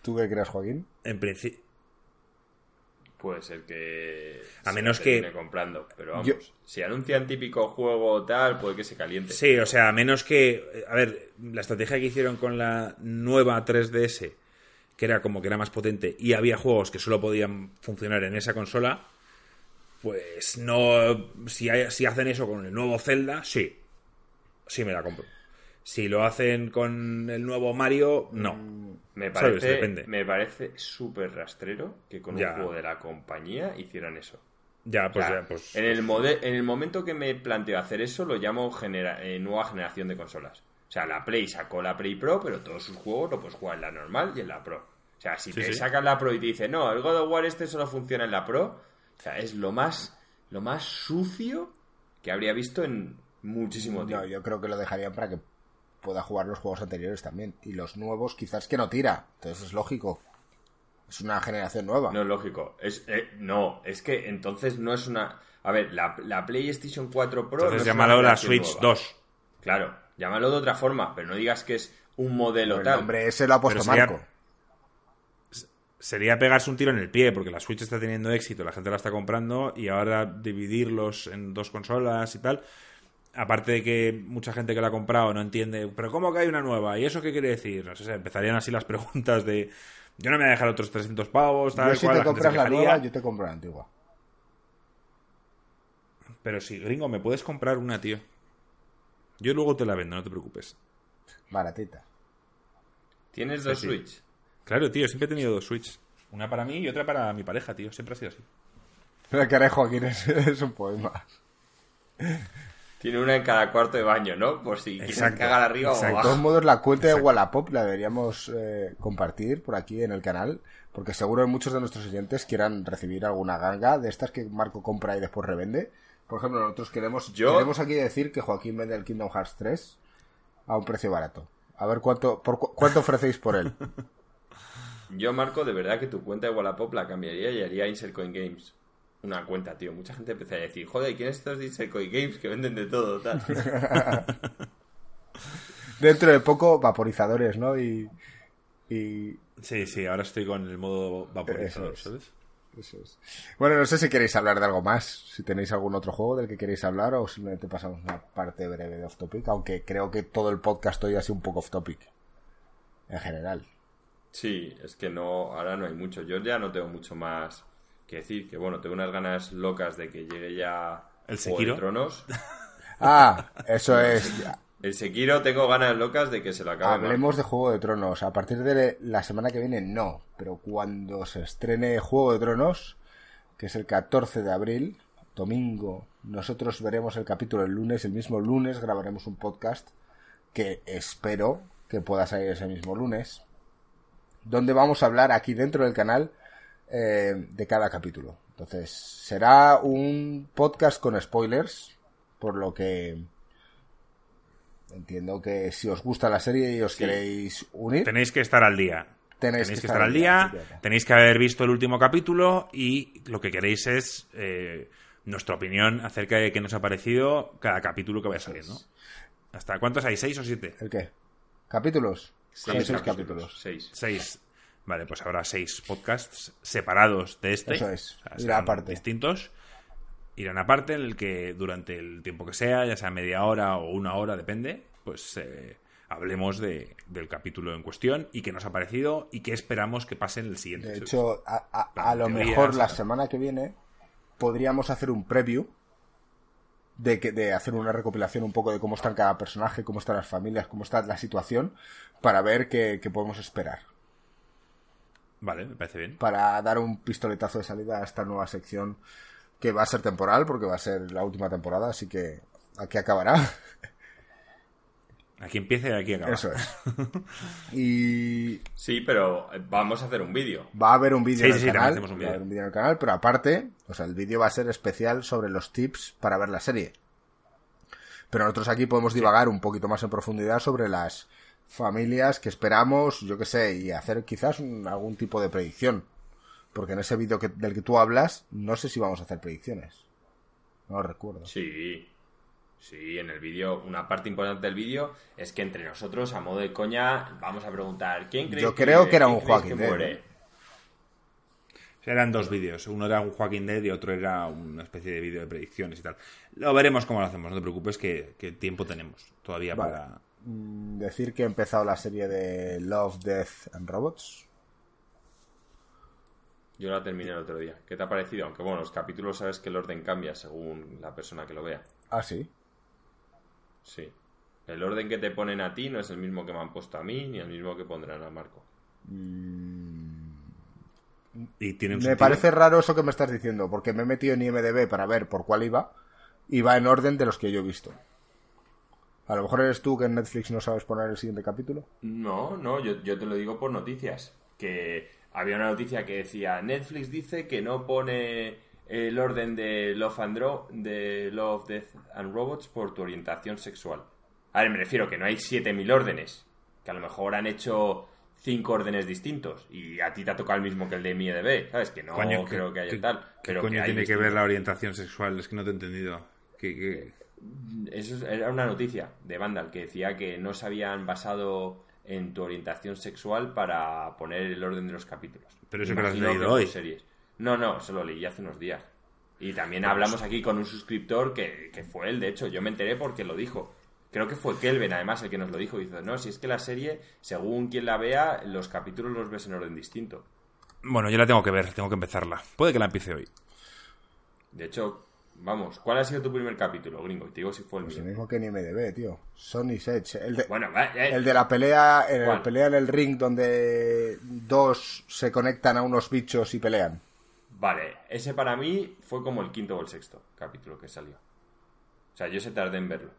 Speaker 1: ¿Tú qué crees, Joaquín?
Speaker 3: En principio.
Speaker 2: Puede ser que.
Speaker 3: A
Speaker 2: se
Speaker 3: menos que-
Speaker 2: comprando, pero vamos.
Speaker 1: Yo-
Speaker 2: Si anuncian típico juego o tal, puede que se caliente.
Speaker 3: Sí, o sea, a menos que. A ver, la estrategia que hicieron con la nueva 3DS, que era como que era más potente y había juegos que solo podían funcionar en esa consola, pues no. Si, hay- si hacen eso con el nuevo Zelda, sí. Sí me la compro. Si lo hacen con el nuevo Mario, no.
Speaker 2: Me
Speaker 3: ¿Sabes?
Speaker 2: parece,
Speaker 3: Depende.
Speaker 2: me parece súper rastrero que con
Speaker 3: Ya.
Speaker 2: un juego de la compañía hicieran eso.
Speaker 3: Ya,
Speaker 2: O
Speaker 3: pues
Speaker 2: sea,
Speaker 3: ya, pues.
Speaker 2: en, el mode- en el momento que me planteo hacer eso, lo llamo genera- eh, nueva generación de consolas. O sea, la Play sacó la Play Pro, pero todos sus juegos lo puedes jugar en la normal y en la Pro. O sea, si
Speaker 3: Sí,
Speaker 2: te
Speaker 3: sí.
Speaker 2: sacas la Pro y te dice, no, el God of War este solo funciona en la Pro, o sea, es lo más, lo más sucio que habría visto en muchísimo tiempo.
Speaker 1: No, yo creo que lo dejarían para que pueda jugar los juegos anteriores también. Y los nuevos quizás que no tira. Entonces es lógico. Es una generación nueva.
Speaker 2: No es lógico. Es, eh, no, es que entonces no es una... A ver, la, la PlayStation 4 Pro... no
Speaker 3: Entonces
Speaker 2: es una
Speaker 3: llámalo la Switch
Speaker 2: nueva.
Speaker 3: 2.
Speaker 2: Claro, llámalo de otra forma, pero no digas que es un modelo
Speaker 1: el
Speaker 2: tal.
Speaker 1: nombre ese lo ha puesto
Speaker 3: Pero sería-
Speaker 1: Marco.
Speaker 3: Sería pegarse un tiro en el pie, porque la Switch está teniendo éxito, la gente la está comprando, y ahora dividirlos en dos consolas y tal. Aparte de que mucha gente que la ha comprado no entiende, pero ¿cómo que hay una nueva? ¿Y eso qué quiere decir? No sé, empezarían así las preguntas de, yo no me voy a dejar otros 300 pavos, tal
Speaker 1: Yo si
Speaker 3: cual,
Speaker 1: te
Speaker 3: la
Speaker 1: compras la nueva, yo te compro la antigua.
Speaker 3: Pero sí, gringo, me puedes comprar una, tío. Yo luego te la vendo, no te preocupes.
Speaker 1: Baratita.
Speaker 2: ¿Tienes dos
Speaker 3: Sí, sí.
Speaker 2: Switch?
Speaker 3: Claro, tío, siempre he tenido dos Switch. Una para mí y otra para mi pareja, tío. Siempre ha sido así.
Speaker 1: La cara de Joaquín es, es un poema.
Speaker 2: Tiene una en cada cuarto de baño, ¿no? Por si quieres
Speaker 3: Exacto,
Speaker 2: cagar arriba
Speaker 3: exacto.
Speaker 2: o
Speaker 1: De
Speaker 2: abajo.
Speaker 1: todos modos, la cuenta de. Wallapop la deberíamos eh, compartir por aquí en el canal, porque seguro que muchos de nuestros oyentes quieran recibir alguna ganga de estas que Marco compra y después revende. Por ejemplo, nosotros queremos,
Speaker 2: Yo-
Speaker 1: queremos aquí decir que Joaquín vende el Kingdom Hearts 3 a un precio barato. A ver cuánto, por cu- cuánto ofrecéis por él.
Speaker 2: Yo, Marco, de verdad que tu cuenta de Wallapop la cambiaría y haría Insert Coin Games. Una cuenta, tío. Mucha gente empezaría a decir, joder, ¿quiénes estos de Insert Coin Games que venden de todo, tal?
Speaker 1: Dentro de poco, vaporizadores, ¿no? Y, y
Speaker 3: Sí, sí, ahora estoy con el modo vaporizador,
Speaker 1: Eso es.
Speaker 3: ¿sabes?
Speaker 1: Eso es. Bueno, no sé si queréis hablar de algo más, si tenéis algún otro juego del que queréis hablar o simplemente pasamos una parte breve de off topic, aunque creo que todo el podcast hoy ha sido un poco off topic. En general.
Speaker 2: Sí, es que no, ahora no hay mucho. Yo ya no tengo mucho más que decir. Que bueno, tengo unas ganas locas de que llegue ya
Speaker 3: ¿El
Speaker 2: Juego
Speaker 3: Sekiro?
Speaker 2: de Tronos.
Speaker 1: Ah, eso es.
Speaker 2: El Sekiro tengo ganas locas de que se lo acabe.
Speaker 1: Hablemos de Juego de Tronos. A partir de la semana que viene, no. Pero cuando se estrene Juego de Tronos, que es el 14 de abril, domingo, nosotros veremos el capítulo el lunes. El mismo lunes grabaremos un podcast que espero que pueda salir ese mismo lunes. Donde vamos a hablar aquí dentro del canal eh, de cada capítulo. Entonces, será un podcast con spoilers. Por lo que entiendo que si os gusta la serie y os
Speaker 2: Sí.
Speaker 1: queréis unir,
Speaker 3: Tenéis que estar al día.
Speaker 1: Tenéis
Speaker 3: Tenéis, que estar al día, tenéis que haber visto el último capítulo y lo que queréis es eh, nuestra opinión acerca de qué nos ha parecido cada capítulo que vaya saliendo. ¿Hasta cuántos hay? ¿Seis o siete?
Speaker 1: ¿El qué? ¿Capítulos?
Speaker 2: Seis
Speaker 1: seis
Speaker 2: capítulos. Seis.
Speaker 3: Seis. Vale, pues habrá seis podcasts separados de este.
Speaker 1: Eso es.
Speaker 3: O sea,
Speaker 1: aparte.
Speaker 3: Distintos. Irán aparte en el que durante el tiempo que sea, ya sea media hora o una hora, depende, pues eh, hablemos de, del capítulo en cuestión y qué nos ha parecido y qué esperamos que pase en el siguiente.
Speaker 1: De hecho, a, a-
Speaker 3: Plan,
Speaker 1: a lo mejor la semana que viene podríamos hacer un preview de, que, de hacer una recopilación un poco de cómo están cada personaje, cómo están las familias, cómo está la situación, para ver qué, qué podemos esperar.
Speaker 3: Vale, me parece bien.
Speaker 1: Para dar un pistoletazo de salida a esta nueva sección que va a ser temporal, porque va a ser la última temporada, así que aquí acabará.
Speaker 3: Aquí empieza y aquí acaba.
Speaker 1: Eso es. Y
Speaker 2: Sí, pero eh, vamos a hacer un vídeo.
Speaker 1: Va a haber un vídeo
Speaker 3: Sí,
Speaker 1: en
Speaker 3: sí,
Speaker 1: el
Speaker 3: sí,
Speaker 1: canal.
Speaker 3: un
Speaker 1: va a
Speaker 3: vídeo.
Speaker 1: haber un vídeo en el canal, pero aparte, o sea, el vídeo va a ser especial sobre los tips para ver la serie. Pero nosotros aquí podemos divagar un poquito más en profundidad sobre las familias que esperamos, yo qué sé, y hacer quizás un- algún tipo de predicción. Porque en ese vídeo que- del que tú hablas, no sé si vamos a hacer predicciones. No lo recuerdo.
Speaker 2: Sí. Sí, en el vídeo, una parte importante del vídeo es que entre nosotros, a modo de coña, vamos a preguntar ¿quién cree
Speaker 1: Yo creo que era un Joaquín
Speaker 2: que
Speaker 1: Dead,
Speaker 2: muere?
Speaker 1: ¿eh?
Speaker 3: Eran dos vídeos. Uno era un Joaquín Dead y otro era una especie de vídeo de predicciones y tal. Lo veremos cómo lo hacemos, no te preocupes que, que tiempo tenemos todavía
Speaker 1: Vale.
Speaker 3: para...
Speaker 1: Mm, Decir que he empezado la serie de Love, Death and Robots.
Speaker 2: Yo la terminé el otro día. ¿Qué te ha parecido? Aunque bueno, los capítulos sabes que el orden cambia según la persona que lo vea.
Speaker 1: Ah, sí.
Speaker 2: Sí. El orden que te ponen a ti no es el mismo que me han puesto a mí ni el mismo que pondrán a Marco.
Speaker 3: Y tiene un
Speaker 1: Me
Speaker 3: sentido.
Speaker 1: parece raro eso que me estás diciendo, porque me he metido en IMDB para ver por cuál iba y va en orden de los que yo he visto. A lo mejor eres tú que en Netflix no sabes poner el siguiente capítulo.
Speaker 2: No, no, yo, yo te lo digo por noticias. Que había una noticia que decía, Netflix dice que no pone el orden de Love and Dro- de Love, Death and Robots por tu orientación sexual. A ver, me refiero que no hay 7000 órdenes. Que a lo mejor han hecho cinco órdenes distintos y a ti te ha tocado el mismo que el de MIDB, ¿sabes? Que no
Speaker 3: Coño,
Speaker 2: creo
Speaker 3: ¿qué-
Speaker 2: que haya
Speaker 3: qué-
Speaker 2: tal.
Speaker 3: ¿Qué
Speaker 2: Pero
Speaker 3: coño
Speaker 2: que
Speaker 3: tiene que ver la orientación sexual? Es que no te he entendido. ¿Qué, qué?
Speaker 2: Eso es- era una noticia de Vandal que decía que no se habían basado en tu orientación sexual para poner el orden de los capítulos.
Speaker 3: Pero eso que lo has
Speaker 2: Imagino
Speaker 3: leído hoy.
Speaker 2: Series. No, no, eso lo leí hace unos días. Y también hablamos aquí con un suscriptor que, que fue él, de hecho, yo me enteré porque lo dijo. Creo que fue Kelvin, además, el que nos lo dijo. Dice, no, si es que la serie, según quien la vea, los capítulos los ves en orden distinto.
Speaker 3: Bueno, yo la tengo que ver, tengo que empezarla. Puede que la empiece hoy.
Speaker 2: De hecho, vamos, ¿cuál ha sido tu primer capítulo, gringo? Y te digo si fue el
Speaker 1: Pues
Speaker 2: mío.
Speaker 1: el mismo que en IMDB, tío. Sony Edge. El de,
Speaker 2: Bueno, va, eh,
Speaker 1: el de la pelea, la pelea en el ring donde dos se conectan a unos bichos y pelean.
Speaker 2: Vale, ese para mí fue como el quinto o el sexto capítulo que salió. O sea, yo se tardé en verlo.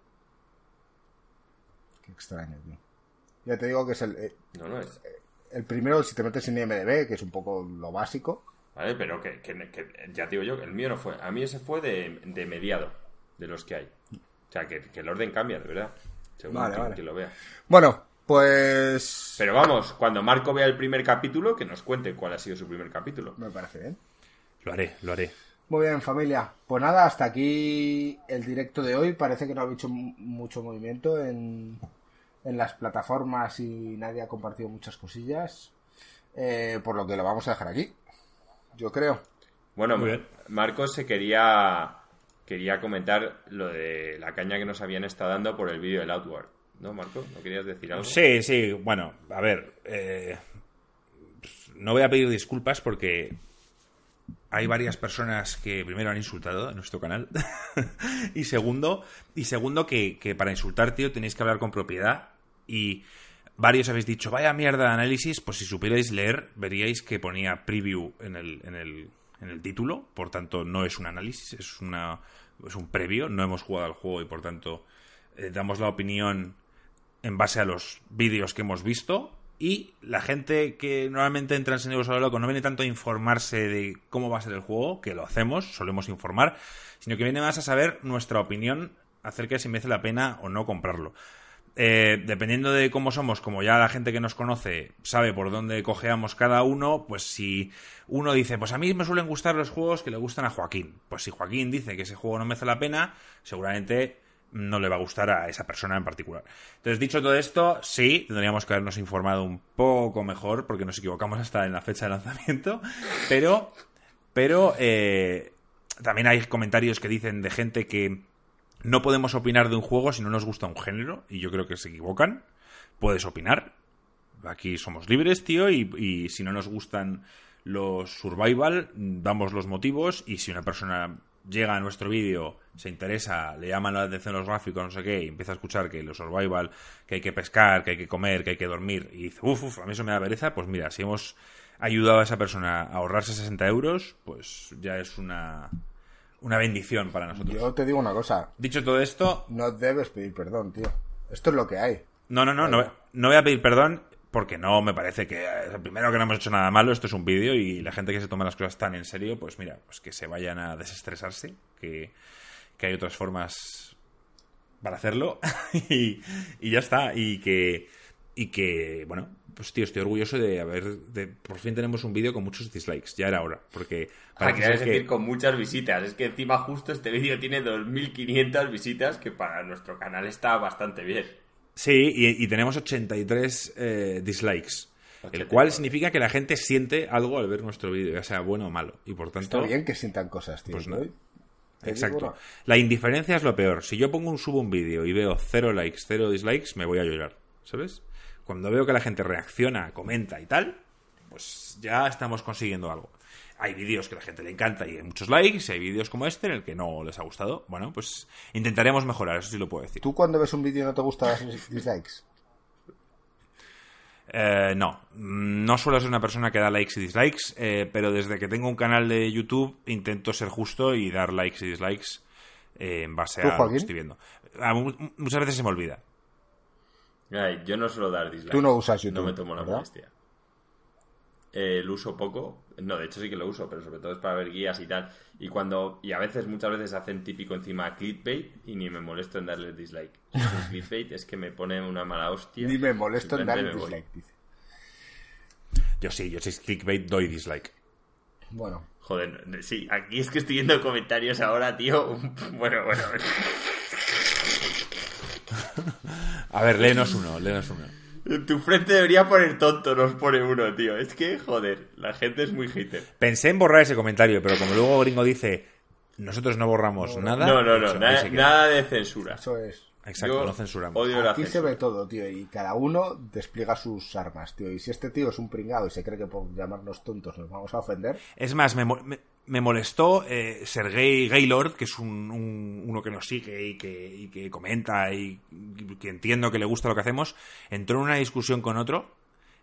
Speaker 1: Qué extraño, tío. Ya te digo que es el, eh,
Speaker 2: No, no es.
Speaker 1: el primero, si te metes en IMDB, que es un poco lo básico.
Speaker 2: Vale, pero que, que- que- ya te digo yo, que el mío no fue. A mí ese fue de, de mediado, de los que hay. O sea, que, que el orden cambia, de verdad. Según
Speaker 1: Vale,
Speaker 2: quien lo vea.
Speaker 1: Bueno, pues...
Speaker 2: Pero vamos, cuando Marco vea el primer capítulo, que nos cuente cuál ha sido su primer capítulo.
Speaker 1: Me parece bien.
Speaker 3: Lo haré, lo haré.
Speaker 1: Muy bien, familia. Pues nada, hasta aquí el directo de hoy. Parece que no ha habido mu- mucho movimiento en, en las plataformas y nadie ha compartido muchas cosillas. Eh, por lo que lo vamos a dejar aquí. Yo creo.
Speaker 2: Bueno,
Speaker 3: Muy bien.
Speaker 2: Marcos se quería quería comentar lo de la caña que nos habían estado dando por el vídeo del Outward. ¿No, Marco? ¿No querías decir algo?
Speaker 3: Sí, sí, bueno, a ver. eh, no voy a pedir disculpas porque hay varias personas que primero han insultado en nuestro canal y segundo y segundo que, que para insultar tío tenéis que hablar con propiedad y varios habéis dicho vaya mierda de análisis pues si supierais leer veríais que ponía preview en el, en el, en el título por tanto no es un análisis es una es un previo no hemos jugado al juego y por tanto eh, damos la opinión en base a los vídeos que hemos visto y la gente que normalmente entra en Señor Solo Loco no viene tanto a informarse de cómo va a ser el juego, que lo hacemos, solemos informar, sino que viene más a saber nuestra opinión acerca de si merece la pena o no comprarlo. Eh, dependiendo de cómo somos, como ya la gente que nos conoce sabe por dónde cojeamos cada uno, pues si uno dice, pues a mí me suelen gustar los juegos que le gustan a Joaquín, pues si Joaquín dice que ese juego no merece la pena, seguramente no le va a gustar a esa persona en particular. Entonces, dicho todo esto, sí, tendríamos que habernos informado un poco mejor, porque nos equivocamos hasta en la fecha de lanzamiento, pero, pero eh, también hay comentarios que dicen de gente que no podemos opinar de un juego si no nos gusta un género, y yo creo que se equivocan. Puedes opinar. Aquí somos libres, tío, y, y si no nos gustan los survival, damos los motivos, y si una persona llega a nuestro vídeo, se interesa, le llaman la atención los gráficos, no sé qué, y empieza a escuchar que los survival, que hay que pescar, que hay que comer, que hay que dormir, y dice, uff, uf, a mí eso me da pereza, pues mira, si hemos ayudado a esa persona a ahorrarse 60 euros, pues ya es una, una bendición para nosotros.
Speaker 1: Yo te digo una cosa.
Speaker 3: Dicho todo esto,
Speaker 1: No debes pedir perdón, tío. Esto es lo que hay.
Speaker 3: no, no, no, no, no voy a pedir perdón porque no me parece que, eh, primero que no hemos hecho nada malo, esto es un vídeo y la gente que se toma las cosas tan en serio, pues mira, pues que se vayan a desestresarse, que, que hay otras formas para hacerlo y, y ya está, y que, y que, bueno, pues tío, estoy orgulloso de haber, de, por fin tenemos un vídeo con muchos dislikes, ya era hora, porque
Speaker 2: Para
Speaker 3: para
Speaker 2: que decir
Speaker 3: que,
Speaker 2: con muchas visitas. Es que encima justo este vídeo tiene 2.500 visitas, que para nuestro canal está bastante bien.
Speaker 3: Sí, y, y tenemos 83 eh, dislikes, el
Speaker 2: 84.
Speaker 3: cual significa que la gente siente algo al ver nuestro vídeo, ya sea bueno o malo, y por tanto,
Speaker 1: Está bien que sientan cosas, tío.
Speaker 3: Pues no.
Speaker 1: Te
Speaker 3: exacto, la indiferencia es lo peor. Si yo pongo un subo un vídeo y veo cero likes, cero dislikes, me voy a llorar, ¿sabes? Cuando veo que la gente reacciona, comenta y tal, pues ya estamos consiguiendo algo. Hay vídeos que a la gente le encanta y hay muchos likes, y hay vídeos como este en el que no les ha gustado. Bueno, pues intentaremos mejorar, eso sí lo puedo decir.
Speaker 1: ¿Tú cuando ves un vídeo y no te gusta das dislikes?
Speaker 3: Eh, no, no suelo ser una persona que da likes y dislikes, eh, pero desde que tengo un canal de YouTube intento ser justo y dar likes y dislikes eh, en base
Speaker 1: ¿Tú,
Speaker 3: a lo que estoy viendo. Ah, mu- muchas veces se me olvida.
Speaker 2: Ay, yo no suelo dar dislikes.
Speaker 1: Tú no usas YouTube,
Speaker 2: No me tomo la molestia. Eh, lo uso poco. No, de hecho sí que lo uso, pero sobre todo es para ver guías y tal. Y cuando y a veces, muchas veces hacen típico encima clickbait y ni me molesto en darle dislike. Si es clickbait es que me pone una mala hostia.
Speaker 1: Ni me molesto en darle dislike, dice.
Speaker 3: Yo sí, yo sí clickbait doy dislike.
Speaker 1: Bueno,
Speaker 2: Joder, sí, aquí es que estoy viendo comentarios ahora, tío. Bueno, bueno.
Speaker 3: A ver, léenos uno, léenos uno.
Speaker 2: En tu frente debería poner tonto, nos pone uno, tío. Es que, joder, la gente es muy hater.
Speaker 3: Pensé en borrar ese comentario, pero como luego Gringo dice, nosotros no borramos nada.
Speaker 2: No, no, no, nada,
Speaker 3: se
Speaker 2: de censura.
Speaker 1: eso es.
Speaker 3: Exacto,
Speaker 2: Yo
Speaker 3: no censuramos.
Speaker 2: Odio la
Speaker 1: Aquí se
Speaker 2: censura.
Speaker 1: ve todo, tío, y cada uno despliega sus armas, tío. Y si este tío es un pringado y se cree que por llamarnos tontos nos vamos a ofender,
Speaker 3: Es más, me- me molestó eh, Sergey Gaylord, que es un, un- uno que nos sigue y que, y que comenta y, que entiendo que le gusta lo que hacemos, entró en una discusión con otro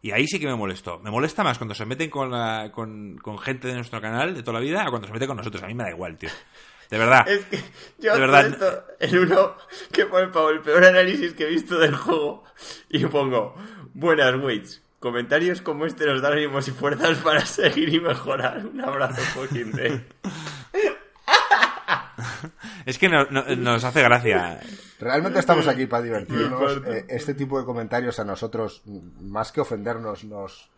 Speaker 3: y ahí sí que me molestó. Me molesta más cuando se meten con, la- con, con gente de nuestro canal de toda la vida a cuando se mete con nosotros. A mí me da igual, tío. De verdad.
Speaker 2: Es que yo
Speaker 3: De verdad.
Speaker 2: esto en uno que pone el peor análisis que he visto del juego y pongo buenas waits. Comentarios como este nos dan ánimos y fuerzas para seguir y mejorar. Un abrazo fucking de.
Speaker 3: Es que no- no- nos hace gracia.
Speaker 1: realmente estamos aquí para divertirnos. Eh, este tipo de comentarios a nosotros, más que ofendernos, nos,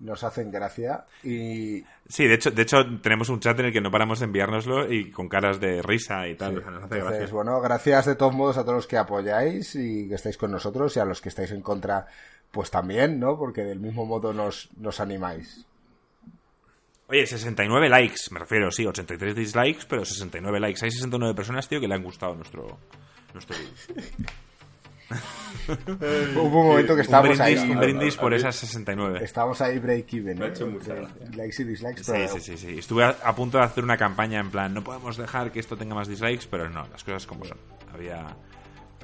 Speaker 1: nos hacen gracia. Y
Speaker 3: Sí, de hecho, de hecho tenemos un chat en el que no paramos de enviárnoslo y con caras de risa y tal. O sea, nos hace
Speaker 1: Entonces,
Speaker 3: gracia.
Speaker 1: bueno, gracias de todos modos a todos los que apoyáis y que estáis con nosotros y a los que estáis en contra, pues también, ¿no? Porque del mismo modo nos, nos animáis.
Speaker 3: Oye, 69 likes, me refiero, sí, 83 dislikes, pero 69 likes. Hay 69 personas, tío, que le han gustado nuestro, nuestro vídeo.
Speaker 1: Hubo un momento que
Speaker 3: Un
Speaker 1: estábamos
Speaker 3: brindis,
Speaker 1: ahí.
Speaker 3: un brindis por esas 69.
Speaker 1: Estábamos ahí break even.
Speaker 2: Me ha
Speaker 1: ¿eh? Likes y dislikes,
Speaker 3: Sí,
Speaker 1: pero
Speaker 3: sí, sí, sí. Estuve a, a punto de hacer una campaña en plan, no podemos dejar que esto tenga más dislikes, pero no, las cosas como son. Había...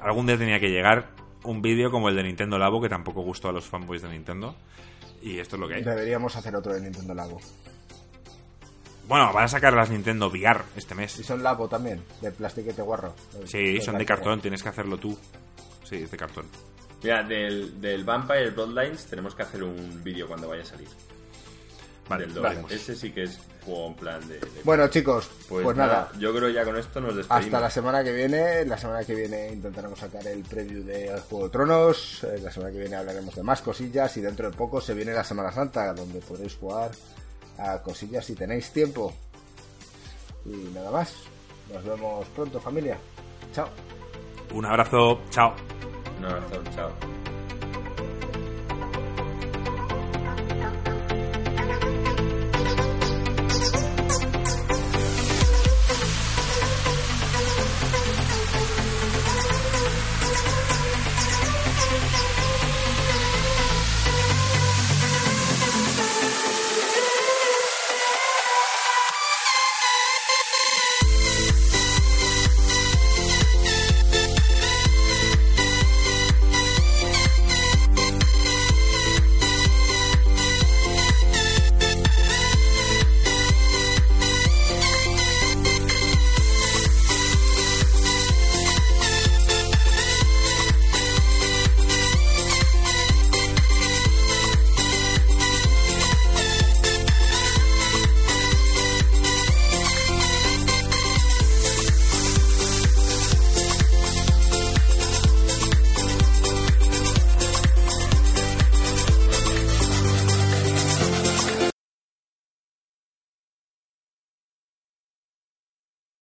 Speaker 3: Algún día tenía que llegar un vídeo como el de Nintendo Labo, que tampoco gustó a los fanboys de Nintendo. Y esto es lo que hay.
Speaker 1: deberíamos hacer otro de Nintendo Labo.
Speaker 3: Bueno, van a sacar las Nintendo VR este
Speaker 1: Y
Speaker 3: mes.
Speaker 1: son Labo también, de plastiquete guarro.
Speaker 3: Sí, son de cartón, tienes que hacerlo tú. Sí, es de cartón.
Speaker 2: Mira, del, del Vampire Bloodlines tenemos que hacer un vídeo cuando vaya a salir.
Speaker 3: Vale,
Speaker 2: del. Ese sí que es juego en plan de. de-
Speaker 1: Bueno, chicos,
Speaker 2: pues,
Speaker 1: pues,
Speaker 2: nada,
Speaker 1: nada.
Speaker 2: yo creo ya con esto nos despedimos.
Speaker 1: Hasta la semana que viene. La semana que viene intentaremos sacar el preview de Juego de Tronos. Eh, La semana que viene hablaremos de más cosillas. Y dentro de poco se viene la Semana Santa, donde podréis jugar a cosillas si tenéis tiempo. Y nada más. Nos vemos pronto, familia. Chao.
Speaker 3: Un abrazo, chao.
Speaker 2: Un abrazo, chao.